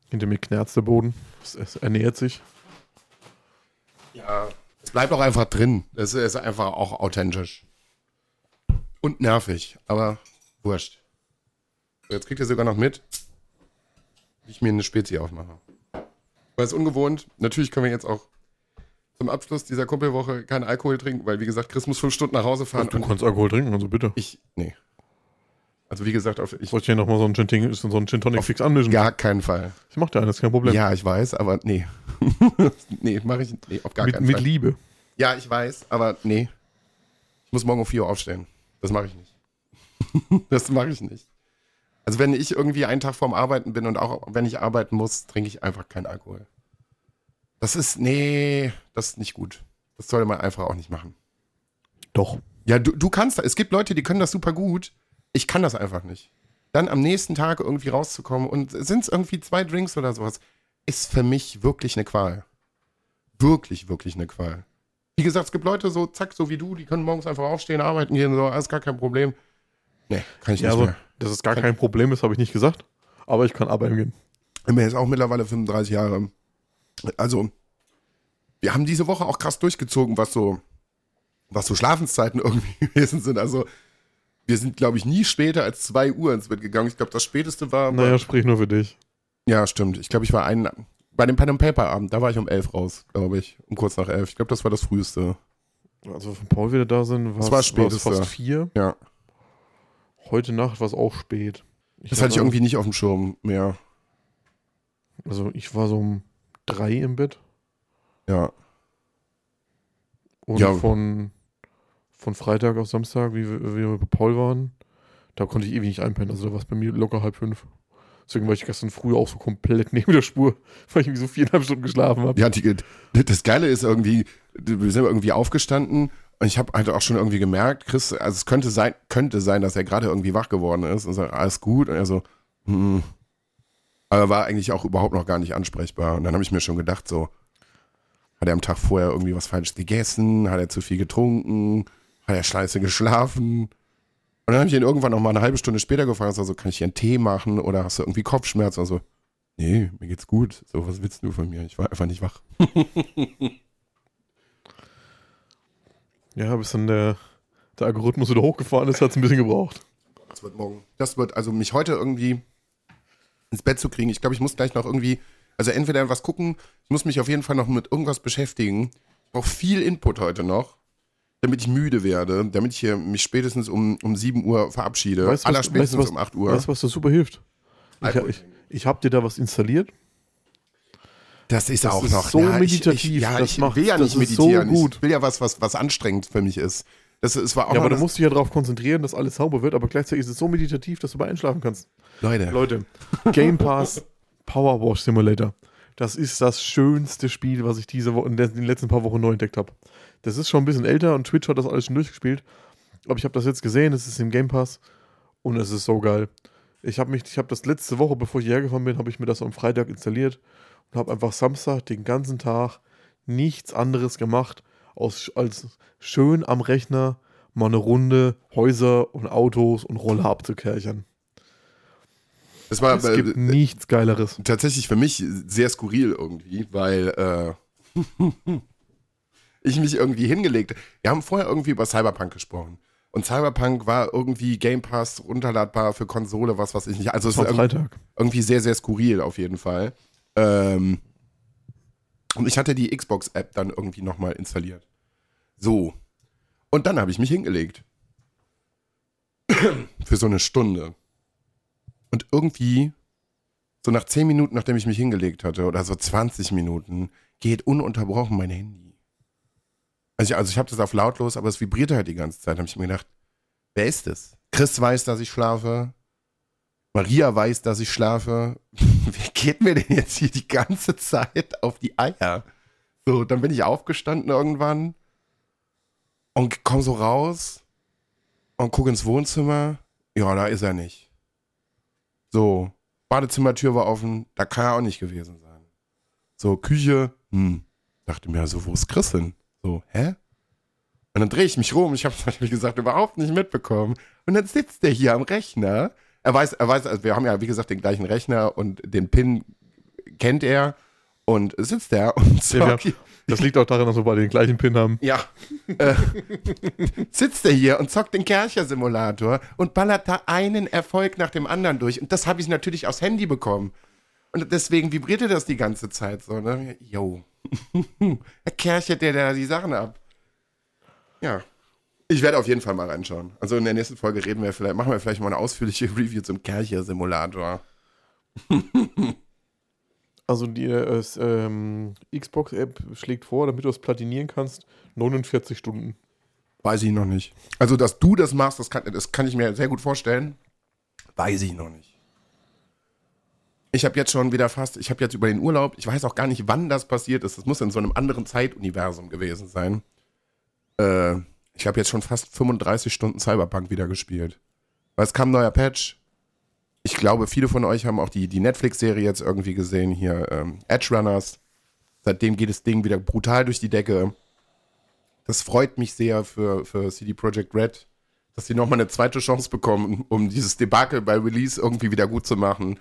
Speaker 1: Hinter mir knarzt der Boden. Es, es ernährt sich.
Speaker 2: Ja. Es bleibt auch einfach drin. Es ist einfach auch authentisch. Und nervig, aber wurscht. Jetzt kriegt ihr sogar noch mit, wie ich mir eine Spezi aufmache. Weil es ungewohnt. Natürlich können wir jetzt auch zum Abschluss dieser Kumpelwoche keinen Alkohol trinken, weil wie gesagt, Chris muss fünf Stunden nach Hause fahren.
Speaker 1: Du
Speaker 2: und
Speaker 1: kannst Alkohol trinken, also bitte.
Speaker 2: ich, nee. Also wie gesagt, auf ich,
Speaker 1: ich hier nochmal so einen Gin, so einen Gin Tonic Fix anmischen?
Speaker 2: gar keinen Fall.
Speaker 1: Ich mach dir eines, kein Problem.
Speaker 2: Ja, ich weiß, aber nee. [LAUGHS] nee, mache ich nee, auf gar
Speaker 1: mit,
Speaker 2: keinen
Speaker 1: mit
Speaker 2: Fall.
Speaker 1: Liebe.
Speaker 2: Ja, ich weiß, aber nee. Ich muss morgen um 4 Uhr aufstehen. Das mache ich nicht. [LAUGHS] das mache ich nicht. Also wenn ich irgendwie einen Tag vorm Arbeiten bin und auch wenn ich arbeiten muss, trinke ich einfach keinen Alkohol. Das ist, nee, das ist nicht gut. Das sollte man einfach auch nicht machen.
Speaker 1: Doch.
Speaker 2: Ja, du, du kannst, es gibt Leute, die können das super gut. Ich kann das einfach nicht. Dann am nächsten Tag irgendwie rauszukommen und sind es irgendwie zwei Drinks oder sowas, ist für mich wirklich eine Qual. Wirklich, wirklich eine Qual. Wie gesagt, es gibt Leute so, zack, so wie du, die können morgens einfach aufstehen, arbeiten gehen, so, alles gar kein Problem. Nee, kann ich
Speaker 1: Ja,
Speaker 2: nicht
Speaker 1: also,
Speaker 2: mehr.
Speaker 1: Dass es gar kein Problem ist, habe ich nicht gesagt. Aber ich kann arbeiten gehen.
Speaker 2: Ich bin jetzt auch mittlerweile 35 Jahre. Also, wir haben diese Woche auch krass durchgezogen, was so, was so Schlafenszeiten [LAUGHS] irgendwie gewesen sind. Also, wir sind, glaube ich, nie später als 2 Uhr ins Bett gegangen. Ich glaube, das späteste war.
Speaker 1: Naja, sprich nur für dich.
Speaker 2: Ja, stimmt. Ich glaube, ich war ein, bei dem Pen and Paper Abend, da war ich um 11 raus, glaube ich. Um kurz nach 11. Ich glaube, das war das früheste.
Speaker 1: Also, wenn Paul wieder da sind, war es fast vier.
Speaker 2: Ja.
Speaker 1: Heute Nacht war es auch spät. Ich
Speaker 2: Das hatte ich irgendwie nicht auf dem Schirm mehr.
Speaker 1: Also, ich war so um drei im Bett.
Speaker 2: Ja.
Speaker 1: Und
Speaker 2: Ja.
Speaker 1: von, von Freitag auf Samstag, wie wir, wie wir bei Paul waren, da konnte ich ewig nicht einpennen. Also da war es bei mir locker halb fünf. Deswegen war ich gestern früh auch so komplett [LAUGHS] neben der Spur, weil ich irgendwie so viereinhalb Stunden geschlafen habe.
Speaker 2: Ja, die, das Geile ist irgendwie, wir sind irgendwie aufgestanden und ich habe halt auch schon irgendwie gemerkt, Chris, also es könnte sein, könnte sein, dass er gerade irgendwie wach geworden ist und sagt, alles gut. Und er so, hm. Aber er war eigentlich auch überhaupt noch gar nicht ansprechbar. Und dann habe ich mir schon gedacht, so, hat er am Tag vorher irgendwie was Falsches gegessen? Hat er zu viel getrunken? Hat er scheiße geschlafen? Und dann habe ich ihn irgendwann noch mal eine halbe Stunde später gefragt, also, kann ich hier einen Tee machen oder hast du irgendwie Kopfschmerzen? Also, nee, mir geht's gut. So, was willst du von mir? Ich war einfach nicht wach. [LAUGHS]
Speaker 1: Ja, bis dann der, der Algorithmus wieder hochgefahren ist, hat es ein bisschen gebraucht.
Speaker 2: Das wird morgen. Das wird, also mich heute irgendwie ins Bett zu kriegen. Ich glaube, ich muss gleich noch irgendwie, also entweder was gucken, ich muss mich auf jeden Fall noch mit irgendwas beschäftigen. Ich brauche viel Input heute noch, damit ich müde werde, damit ich hier mich spätestens um, um 7 Uhr verabschiede.
Speaker 1: Weißt was-
Speaker 2: Allerspätestens
Speaker 1: weißt du, was-
Speaker 2: um 8 Uhr.
Speaker 1: Weißt du, was da super hilft? Ich, ich, ich habe dir da was installiert.
Speaker 2: Das ist
Speaker 1: das
Speaker 2: auch
Speaker 1: ist
Speaker 2: noch
Speaker 1: so
Speaker 2: ja, ich,
Speaker 1: meditativ,
Speaker 2: Ich, ja,
Speaker 1: das
Speaker 2: ich
Speaker 1: macht-
Speaker 2: will ja nicht
Speaker 1: ist so
Speaker 2: meditieren.
Speaker 1: gut.
Speaker 2: Ich will ja was, was, was anstrengend für mich ist. Das, es war auch
Speaker 1: ja, aber du musst dich ja darauf konzentrieren, dass alles sauber wird, aber gleichzeitig ist es so meditativ, dass du bei einschlafen kannst.
Speaker 2: Leute,
Speaker 1: Leute, Game Pass Power Wash Simulator. Das ist das schönste Spiel, was ich diese Woche, in den letzten paar Wochen neu entdeckt habe. Das ist schon ein bisschen älter und Twitch hat das alles schon durchgespielt. Aber ich habe das jetzt gesehen, es ist im Game Pass und es ist so geil. Ich habe mich, ich habe das letzte Woche, bevor ich hierher gefahren bin, habe ich mir das am Freitag installiert und habe einfach Samstag den ganzen Tag nichts anderes gemacht, aus, als schön am Rechner mal eine Runde Häuser und Autos und Roller abzukerchern.
Speaker 2: das war
Speaker 1: Es gibt
Speaker 2: äh,
Speaker 1: nichts Geileres.
Speaker 2: tatsächlich für mich sehr skurril irgendwie, weil äh, [LAUGHS] ich mich irgendwie hingelegt. Wir haben vorher irgendwie über Cyberpunk gesprochen. Und Cyberpunk war irgendwie Game Pass runterladbar für Konsole, was weiß ich nicht. Also es ist
Speaker 1: war
Speaker 2: irgendwie, irgendwie sehr, sehr skurril auf jeden Fall. Ähm, und ich hatte die Xbox-App dann irgendwie nochmal installiert. So. Und dann habe ich mich hingelegt. [CLEARS THROAT] für so eine Stunde. Und irgendwie so nach 10 Minuten, nachdem ich mich hingelegt hatte, oder so 20 Minuten, geht ununterbrochen mein Handy. Also ich, also ich habe das auf lautlos, aber es vibrierte halt die ganze Zeit. Da habe ich mir gedacht, wer ist es? Chris weiß, dass ich schlafe. Maria weiß, dass ich schlafe. [LAUGHS] Wer geht mir denn jetzt hier die ganze Zeit auf die Eier? So, dann bin ich aufgestanden irgendwann und komm so raus und guck ins Wohnzimmer. Ja, da ist er nicht. So, Badezimmertür war offen, da kann er auch nicht gewesen sein. So, Küche, hm. Dachte mir, so, wo ist Chris hin? So, hä? Und dann drehe ich mich rum, ich habe es, wie gesagt, überhaupt nicht mitbekommen. Und dann sitzt der hier am Rechner. Er weiß, er weiß, also wir haben ja, wie gesagt, den gleichen Rechner und den PIN kennt er. Und sitzt der und
Speaker 1: Ja,
Speaker 2: zockt,
Speaker 1: Das liegt auch daran, dass wir beide den gleichen Pin haben.
Speaker 2: ja. äh, sitzt er hier und zockt den Kercher-Simulator und ballert da einen Erfolg nach dem anderen durch. Und das habe ich natürlich aufs Handy bekommen. Und deswegen vibrierte das die ganze Zeit so, ne? Yo. [LAUGHS] er kerchert der da die Sachen ab. Ja. Ich werde auf jeden Fall mal reinschauen. Also in der nächsten Folge reden wir vielleicht, machen wir vielleicht mal eine ausführliche [LAUGHS] Review zum Kercher-Simulator. [LAUGHS]
Speaker 1: Also die äh, ähm, Xbox-App schlägt vor, damit du das platinieren kannst, 49 Stunden.
Speaker 2: Weiß ich noch nicht. Also, dass du das machst, das kann, das kann ich mir sehr gut vorstellen. Weiß ich noch nicht. Ich habe jetzt schon wieder fast, ich habe jetzt über den Urlaub, ich weiß auch gar nicht, wann das passiert ist. Das muss in so einem anderen Zeituniversum gewesen sein. Äh, ich habe jetzt schon fast 35 Stunden Cyberpunk wieder gespielt. Weil es kam ein neuer Patch. Ich glaube, viele von euch haben auch die, die Netflix-Serie jetzt irgendwie gesehen, hier ähm, Edge Runners. Seitdem geht das Ding wieder brutal durch die Decke. Das freut mich sehr für, für CD Projekt Red, dass sie nochmal eine zweite Chance bekommen, um dieses Debakel bei Release irgendwie wieder gut zu machen.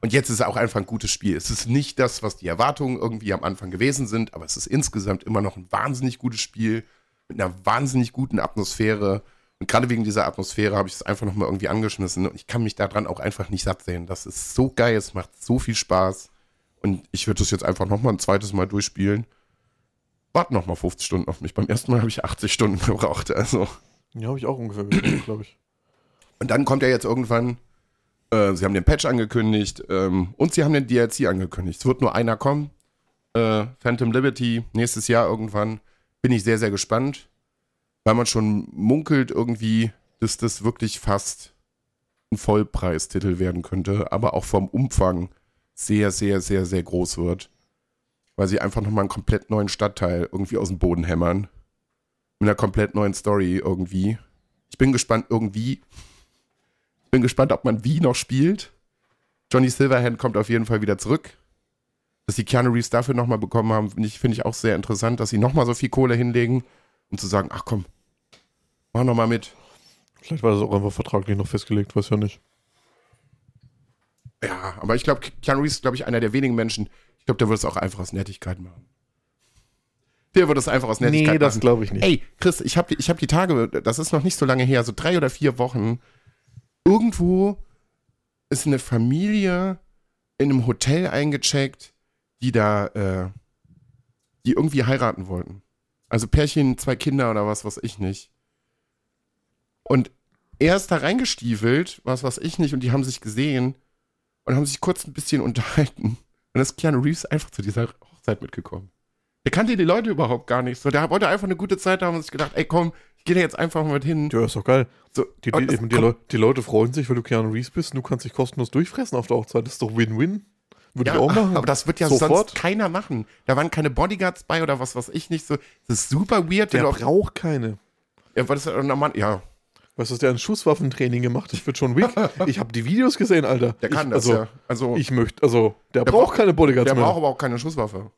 Speaker 2: Und jetzt ist es auch einfach ein gutes Spiel. Es ist nicht das, was die Erwartungen irgendwie am Anfang gewesen sind, aber es ist insgesamt immer noch ein wahnsinnig gutes Spiel mit einer wahnsinnig guten Atmosphäre. Und gerade wegen dieser Atmosphäre habe ich es einfach nochmal irgendwie angeschmissen. Und ich kann mich daran auch einfach nicht satt sehen. Das ist so geil, es macht so viel Spaß. Und ich würde das jetzt einfach nochmal ein zweites Mal durchspielen. Warte nochmal 50 Stunden auf mich. Beim ersten Mal habe ich 80 Stunden [LAUGHS] gebraucht. Also.
Speaker 1: Ja, habe ich auch ungefähr gebraucht, glaube ich.
Speaker 2: Und dann kommt ja jetzt irgendwann, äh, sie haben den Patch angekündigt ähm, und sie haben den DLC angekündigt. Es wird nur einer kommen. Äh, Phantom Liberty, nächstes Jahr irgendwann. Bin ich sehr, sehr gespannt, weil man schon munkelt irgendwie, dass das wirklich fast ein Vollpreistitel werden könnte, aber auch vom Umfang sehr, sehr, sehr, sehr groß wird. Weil sie einfach nochmal einen komplett neuen Stadtteil irgendwie aus dem Boden hämmern. Mit einer komplett neuen Story irgendwie. Ich bin gespannt, irgendwie. Ich bin gespannt, ob man wie noch spielt. Johnny Silverhand kommt auf jeden Fall wieder zurück. Dass die Keanu Reeves dafür nochmal bekommen haben, finde ich, find ich auch sehr interessant, dass sie nochmal so viel Kohle hinlegen, um zu sagen, ach komm, mach nochmal mit.
Speaker 1: Vielleicht war das auch einfach vertraglich noch festgelegt, weiß ja nicht.
Speaker 2: Ja, aber ich glaube, Keanu Reeves ist, glaube ich, einer der wenigen Menschen, ich glaube, der würde es auch einfach aus Nettigkeit machen. Der würde es einfach aus Nettigkeit
Speaker 1: Nee, das
Speaker 2: machen.
Speaker 1: glaube ich nicht.
Speaker 2: Ey, Chris, ich habe ich hab die Tage, das ist noch nicht so lange her, so drei oder vier Wochen, irgendwo ist eine Familie in einem Hotel eingecheckt, die da, äh, die irgendwie heiraten wollten. Also Pärchen, zwei Kinder oder was, was ich nicht. Und er ist da reingestiefelt, was weiß ich nicht, und die haben sich gesehen und haben sich kurz ein bisschen [LAUGHS] unterhalten. Und ist Keanu Reeves einfach zu dieser Hochzeit mitgekommen. Der kannte die Leute überhaupt gar nicht. So, der wollte einfach eine gute Zeit haben und sich gedacht, ey komm, ich gehe da jetzt einfach mal mit hin.
Speaker 1: Ja, ist doch geil.
Speaker 2: So,
Speaker 1: Die, die,
Speaker 2: es
Speaker 1: die, Leu- die Leute freuen sich, weil du Keanu Reeves bist und du kannst dich kostenlos durchfressen auf der Hochzeit. Das ist doch Win-Win. Würde
Speaker 2: ja,
Speaker 1: ich auch machen.
Speaker 2: aber das wird ja
Speaker 1: Sofort.
Speaker 2: sonst keiner machen. Da waren keine Bodyguards bei oder was weiß ich nicht. So, das ist super weird.
Speaker 1: der braucht keine.
Speaker 2: ja, was ist das, normal, ja,
Speaker 1: Weißt du, der ein Schusswaffentraining gemacht hat für John Wick? ich [LAUGHS] habe die Videos gesehen, Alter.
Speaker 2: der kann
Speaker 1: ich,
Speaker 2: das
Speaker 1: also,
Speaker 2: ja. Also,
Speaker 1: Ich möchte, also, der,
Speaker 2: Der
Speaker 1: braucht keine Bodyguards
Speaker 2: der
Speaker 1: mehr.
Speaker 2: braucht aber auch keine Schusswaffe.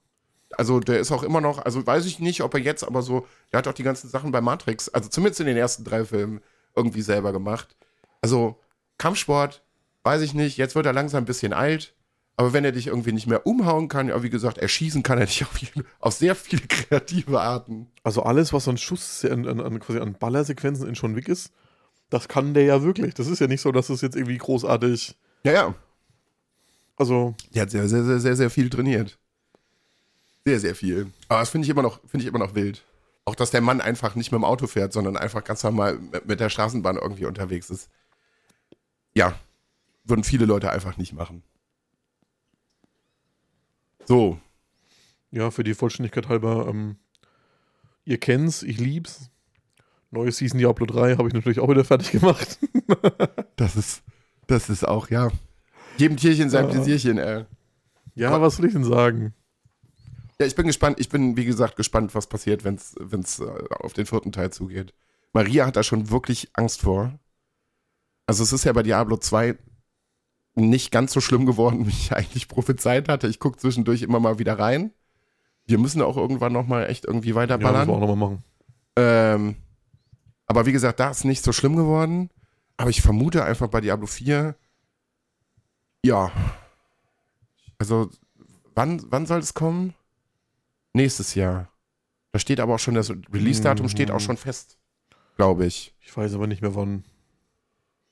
Speaker 2: Also der ist auch immer noch, also weiß ich nicht, ob er jetzt, aber so, der hat auch die ganzen Sachen bei Matrix, also zumindest in den ersten drei Filmen, irgendwie selber gemacht. Also Kampfsport, weiß ich nicht, jetzt wird er langsam ein bisschen alt, aber wenn er dich irgendwie nicht mehr umhauen kann, ja, wie gesagt, erschießen kann er dich [LAUGHS] auf, jeden- auf sehr viele kreative Arten.
Speaker 1: Also alles, was an Schuss, an, an, quasi an Ballersequenzen in John Wick ist, das kann der ja wirklich. Das ist ja nicht so, dass es jetzt irgendwie großartig.
Speaker 2: Ja, ja,
Speaker 1: Also,
Speaker 2: der hat sehr, sehr, sehr, sehr, sehr viel trainiert. Sehr, sehr viel. Aber das finde ich immer noch, finde ich immer noch wild. Auch, dass der Mann einfach nicht mit dem Auto fährt, sondern einfach ganz normal mit der Straßenbahn irgendwie unterwegs ist. Ja, würden viele Leute einfach nicht machen. So,
Speaker 1: ja, für die Vollständigkeit halber, ähm, ihr kennt's, ich lieb's. Neue Season Diablo 3 habe ich natürlich auch wieder fertig gemacht. [LAUGHS]
Speaker 2: das ist, das ist auch, ja. Jedem Tierchen sein
Speaker 1: Ja.
Speaker 2: Ey.
Speaker 1: ja, was soll ich denn sagen?
Speaker 2: Ja, ich bin gespannt. Ich bin, wie gesagt, gespannt, was passiert, wenn es äh, auf den vierten Teil zugeht. Maria hat da schon wirklich Angst vor. Also es ist ja bei Diablo 2 nicht ganz so schlimm geworden, [LAUGHS] wie ich eigentlich prophezeit hatte. Ich gucke zwischendurch immer mal wieder rein. Wir müssen auch irgendwann noch mal echt irgendwie
Speaker 1: Ja, müssen
Speaker 2: weiterballern.
Speaker 1: wir auch nochmal machen.
Speaker 2: Ähm, aber wie gesagt, da ist nicht so schlimm geworden. Aber ich vermute einfach bei Diablo 4, ja. Also, wann, wann soll es kommen? Nächstes Jahr. Da steht aber auch schon, das Release-Datum steht auch schon fest, glaube ich.
Speaker 1: Ich weiß aber nicht mehr wann.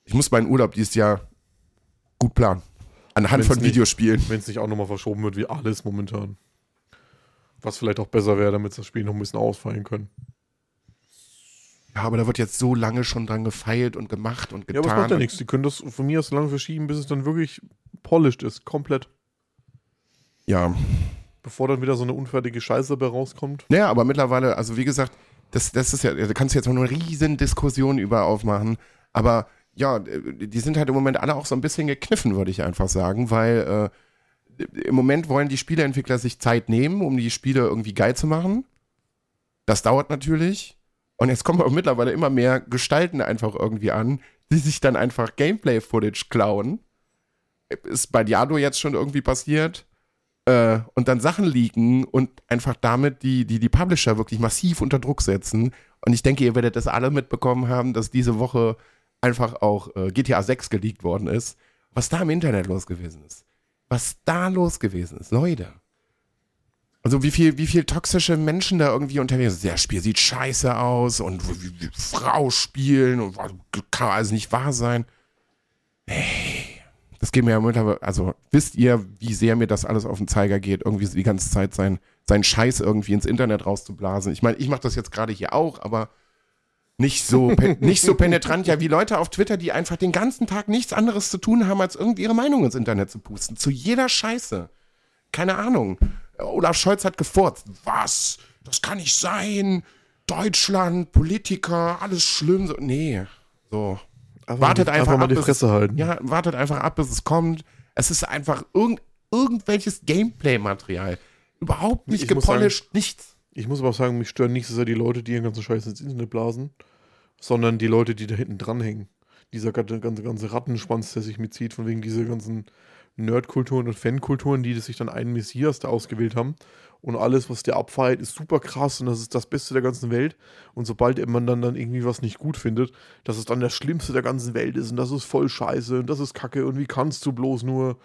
Speaker 2: Ich muss meinen Urlaub dieses Jahr gut planen. Anhand
Speaker 1: Wenn's
Speaker 2: von
Speaker 1: nicht-
Speaker 2: Videospielen.
Speaker 1: Wenn es nicht auch nochmal verschoben wird, wie alles momentan. Was vielleicht auch besser wäre, damit das Spiel noch ein bisschen ausfallen können.
Speaker 2: Ja, aber da wird jetzt so lange schon dran gefeilt und gemacht und
Speaker 1: Ja,
Speaker 2: getan.
Speaker 1: aber es macht ja nichts. Die können das von mir aus so lange verschieben, bis es dann wirklich polished ist, komplett.
Speaker 2: Ja.
Speaker 1: Bevor dann wieder so eine unfertige Scheiße dabei rauskommt.
Speaker 2: Naja, aber mittlerweile, also wie gesagt, das, das ist ja, da kannst du jetzt noch eine riesen Diskussion über aufmachen. Aber ja, die sind halt im Moment alle auch so ein bisschen gekniffen, würde ich einfach sagen, weil äh, im Moment wollen die Spieleentwickler sich Zeit nehmen, um die Spiele irgendwie geil zu machen. Das dauert natürlich. Und jetzt kommen auch mittlerweile immer mehr Gestalten einfach irgendwie an, die sich dann einfach Gameplay-Footage klauen. Ist bei Diablo jetzt schon irgendwie passiert äh, und dann Sachen leaken und einfach damit die, die, die Publisher wirklich massiv unter Druck setzen. Und ich denke, ihr werdet das alle mitbekommen haben, dass diese Woche einfach auch äh, GTA 6 geleakt worden ist. Was da im Internet los gewesen ist. was da los gewesen ist, Leute. Also wie viel, wie viel toxische Menschen da irgendwie unterwegs sind. Der Spiel sieht scheiße aus und wie, wie Frau spielen und kann also nicht wahr sein. Hey, das geht mir ja mittlerweile, also wisst ihr, wie sehr mir das alles auf den Zeiger geht, irgendwie die ganze Zeit sein, sein Scheiß irgendwie ins Internet rauszublasen. Ich meine, ich mache das jetzt gerade hier auch, aber nicht so, [LAUGHS] nicht so penetrant, ja, wie Leute auf Twitter, die einfach den ganzen Tag nichts anderes zu tun haben, als irgendwie ihre Meinung ins Internet zu pusten. Zu jeder Scheiße. Keine Ahnung. Olaf Scholz hat gefurzt. Was? Das kann nicht sein. Deutschland, Politiker, alles schlimm. So, nee. So.
Speaker 1: Aber
Speaker 2: wartet einfach,
Speaker 1: mal
Speaker 2: ab,
Speaker 1: die
Speaker 2: bis
Speaker 1: Fresse
Speaker 2: es,
Speaker 1: halten.
Speaker 2: Ja, wartet einfach ab, bis es kommt. Es ist einfach irgend, irgendwelches Gameplay-Material. Überhaupt nicht
Speaker 1: Ich
Speaker 2: gepolished, nichts.
Speaker 1: Ich muss aber auch sagen, mich stören nicht so sehr die Leute, die ihren ganzen Scheiß ins Internet blasen, sondern die Leute, die da hinten dranhängen. Dieser ganze, ganze, Rattenschwanz, der sich mitzieht, von wegen dieser ganzen Nerdkulturen und Fankulturen, die sich dann einen Messias da ausgewählt haben. Und alles, was der abfeiert, ist super krass und das ist das Beste der ganzen Welt. Und sobald man dann, dann irgendwie was nicht gut findet, dass es dann das Schlimmste der ganzen Welt ist und das ist voll scheiße und das ist kacke und wie kannst du bloß nur.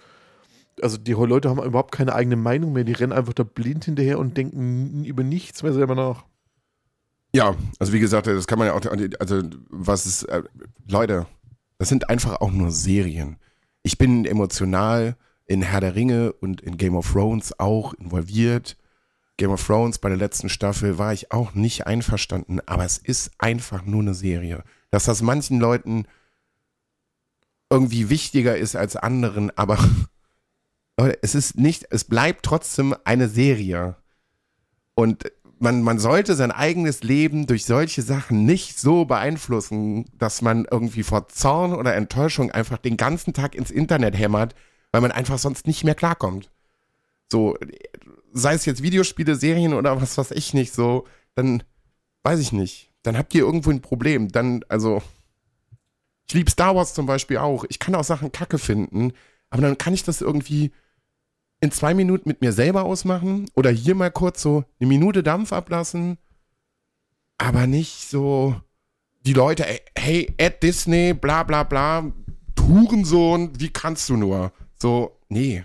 Speaker 1: Also die Leute haben überhaupt keine eigene Meinung mehr, die rennen einfach da blind hinterher und denken über nichts mehr selber nach.
Speaker 2: Ja, also wie gesagt, das kann man ja auch, also was ist, äh, Leute, das sind einfach auch nur Serien. Ich bin emotional in Herr der Ringe und in Game of Thrones auch involviert. Game of Thrones bei der letzten Staffel war ich auch nicht einverstanden, aber es ist einfach nur eine Serie. Dass das manchen Leuten irgendwie wichtiger ist als anderen, aber [LAUGHS] Leute, es ist nicht, es bleibt trotzdem eine Serie. Und man, man sollte sein eigenes Leben durch solche Sachen nicht so beeinflussen, dass man irgendwie vor Zorn oder Enttäuschung einfach den ganzen Tag ins Internet hämmert, weil man einfach sonst nicht mehr klarkommt. So, sei es jetzt Videospiele, Serien oder was weiß ich nicht, so, dann weiß ich nicht. Dann habt ihr irgendwo ein Problem. Dann, also, ich liebe Star Wars zum Beispiel auch. Ich kann auch Sachen kacke finden, aber dann kann ich das irgendwie in zwei Minuten mit mir selber ausmachen oder hier mal kurz so eine Minute Dampf ablassen, aber nicht so die Leute, ey, hey, Ed Disney, bla bla bla, Hurensohn, wie kannst du nur? So, nee.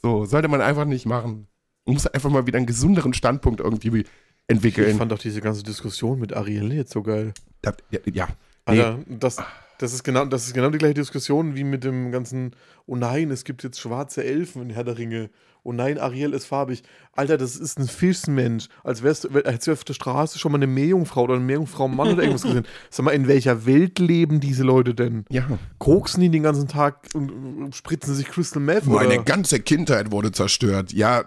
Speaker 2: So, sollte man einfach nicht machen. Man muss einfach mal wieder einen gesünderen Standpunkt irgendwie entwickeln.
Speaker 1: Ich fand auch diese ganze Diskussion mit Ariel jetzt so geil.
Speaker 2: Das, ja, ja. Nee.
Speaker 1: Alter, das, das, ist genau, das ist genau die gleiche Diskussion wie mit dem ganzen, oh nein, es gibt jetzt schwarze Elfen in Herr der Ringe. Oh nein, Ariel ist farbig. Alter, das ist ein Fischmensch. Als wärst du, hättest du auf der Straße schon mal eine Meerjungfrau oder eine Meerjungfrau Mann oder irgendwas gesehen. Sag mal, in welcher Welt leben diese Leute denn?
Speaker 2: Ja.
Speaker 1: Koksen die den ganzen Tag und, und spritzen sich Crystal Meth?
Speaker 2: Meine
Speaker 1: oder?
Speaker 2: ganze Kindheit wurde zerstört. Ja,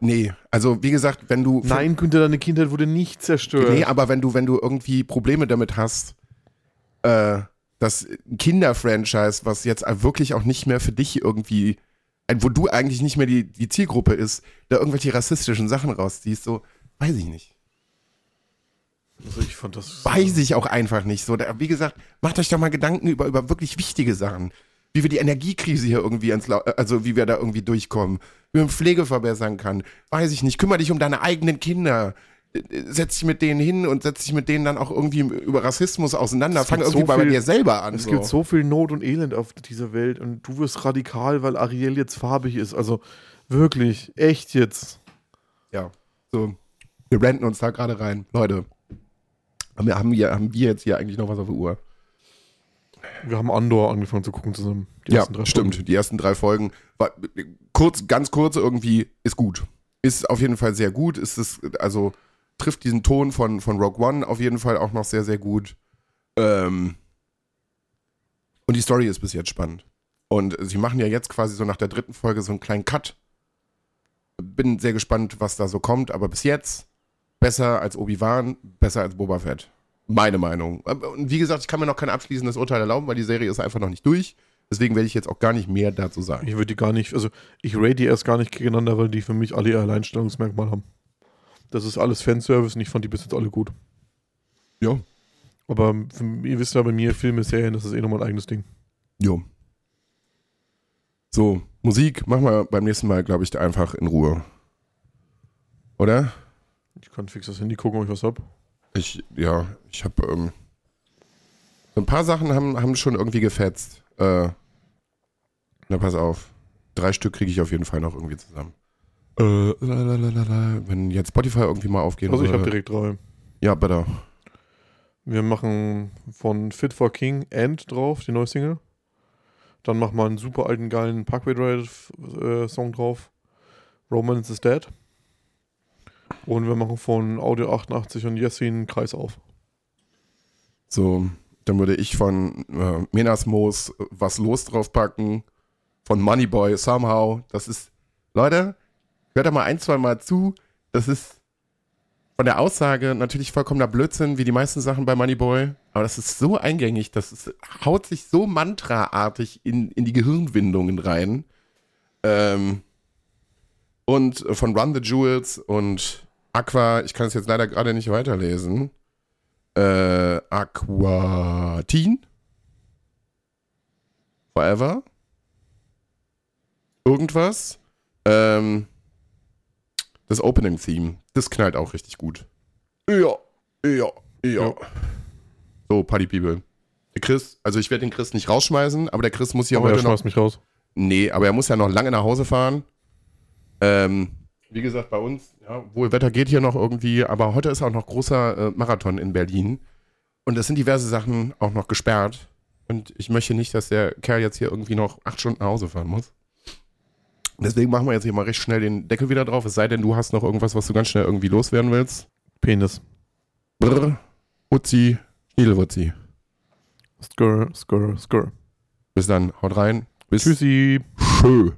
Speaker 2: nee. Also, wie gesagt, wenn du.
Speaker 1: Nein, Günther, deine Kindheit wurde nicht zerstört.
Speaker 2: Nee, aber wenn du, wenn du irgendwie Probleme damit hast, äh, dass ein Kinderfranchise, was jetzt wirklich auch nicht mehr für dich irgendwie, wo du eigentlich nicht mehr die, die Zielgruppe ist, da irgendwelche rassistischen Sachen rausziehst, so, weiß ich nicht.
Speaker 1: Also ich fand das.
Speaker 2: Weiß ich auch einfach nicht. So, da, wie gesagt, macht euch doch mal Gedanken über, über wirklich wichtige Sachen. Wie wir die Energiekrise hier irgendwie ins, Lau- also wie wir da irgendwie durchkommen. Wie man Pflege verbessern kann. Weiß ich nicht. Kümmere dich um deine eigenen Kinder. Setz dich mit denen hin und setz dich mit denen dann auch irgendwie über Rassismus auseinander. Fang irgendwie
Speaker 1: so
Speaker 2: bei
Speaker 1: viel-
Speaker 2: dir selber an.
Speaker 1: Es
Speaker 2: so.
Speaker 1: gibt so viel Not und Elend auf dieser Welt und du wirst radikal, weil Ariel jetzt farbig ist. Also wirklich, echt jetzt.
Speaker 2: Ja. So. Wir renten uns da gerade rein. Leute. Haben wir, haben, wir, haben wir jetzt hier eigentlich noch was auf der Uhr?
Speaker 1: Wir haben Andor angefangen zu gucken zusammen. Die
Speaker 2: ja, stimmt.
Speaker 1: Folgen.
Speaker 2: Die ersten drei Folgen. War, kurz, ganz kurz irgendwie, ist gut. Ist auf jeden Fall sehr gut. Ist es, also trifft diesen Ton von, von Rogue One auf jeden Fall auch noch sehr, sehr gut. Ähm, und die Story ist bis jetzt spannend. Und sie machen ja jetzt quasi so nach der dritten Folge so einen kleinen Cut. Bin sehr gespannt, was da so kommt, aber bis jetzt besser als Obi-Wan, besser als Boba Fett. Meine Meinung. Und wie gesagt, ich kann mir noch kein abschließendes Urteil erlauben, weil die Serie ist einfach noch nicht durch. Deswegen werde ich jetzt auch gar nicht mehr dazu sagen.
Speaker 1: Ich würde die gar nicht, also ich rate die erst gar nicht gegeneinander, weil die für mich alle ihr Alleinstellungsmerkmal haben. Das ist alles Fanservice und ich fand die bis jetzt alle gut.
Speaker 2: Ja.
Speaker 1: Aber für, ihr wisst ja bei mir, Filme, Serien, das ist eh nochmal ein eigenes Ding.
Speaker 2: Jo. So, Musik machen wir beim nächsten Mal, glaube ich, einfach in Ruhe. Oder?
Speaker 1: Ich kann fix das Handy gucken, ob ich was hab.
Speaker 2: Ich, ja, ich habe ähm, so ein paar Sachen haben, haben schon irgendwie gefetzt. Äh, na, pass auf. drei Stück kriege ich auf jeden Fall noch irgendwie zusammen. Äh, lalalala, wenn jetzt Spotify irgendwie mal aufgeht.
Speaker 1: Also ich habe direkt drei.
Speaker 2: Ja, bitte.
Speaker 1: Wir machen von Fit for King End drauf, die neue Single. Dann machen wir einen super alten, geilen Parkway Drive äh, Song drauf. Romance is Dead. Und wir machen von Audio 88 und Jessin Kreis auf.
Speaker 2: So, dann würde ich von äh, Menas Moos was los draufpacken. Von Moneyboy Somehow. Das ist, Leute, hört da mal ein, zwei Mal zu. Das ist von der Aussage natürlich vollkommener Blödsinn, wie die meisten Sachen bei Moneyboy. Aber das ist so eingängig, das ist, haut sich so mantraartig in, in die Gehirnwindungen rein. Ähm, und von Run the Jewels und Aqua, ich kann es jetzt leider gerade nicht weiterlesen. Äh, Aquatin. Forever. Irgendwas. Ähm, das Opening-Theme. Das knallt auch richtig gut. Ja, ja, ja.
Speaker 1: Ja.
Speaker 2: So, Party People. Der Chris, also ich werde den Chris nicht rausschmeißen, aber der Chris muss hier
Speaker 1: Aber er
Speaker 2: heute noch.
Speaker 1: schmeißt mich raus.
Speaker 2: Nee, aber er muss ja noch lange nach Hause fahren. Ähm, wie gesagt, bei uns, ja, wohl Wetter geht hier noch irgendwie, aber heute ist auch noch großer äh, Marathon in Berlin. Und es sind diverse Sachen auch noch gesperrt. Und ich möchte nicht, dass der Kerl jetzt hier irgendwie noch acht Stunden nach Hause fahren muss. Deswegen machen wir jetzt hier mal recht schnell den Deckel wieder drauf. Es sei denn, du hast noch irgendwas, was du ganz schnell irgendwie loswerden willst.
Speaker 1: Penis.
Speaker 2: Brr, Uzi, Schniedelwutzi.
Speaker 1: Skr, skr, skr.
Speaker 2: Bis dann, haut rein. Bis
Speaker 1: Tschüssi.
Speaker 2: Schö.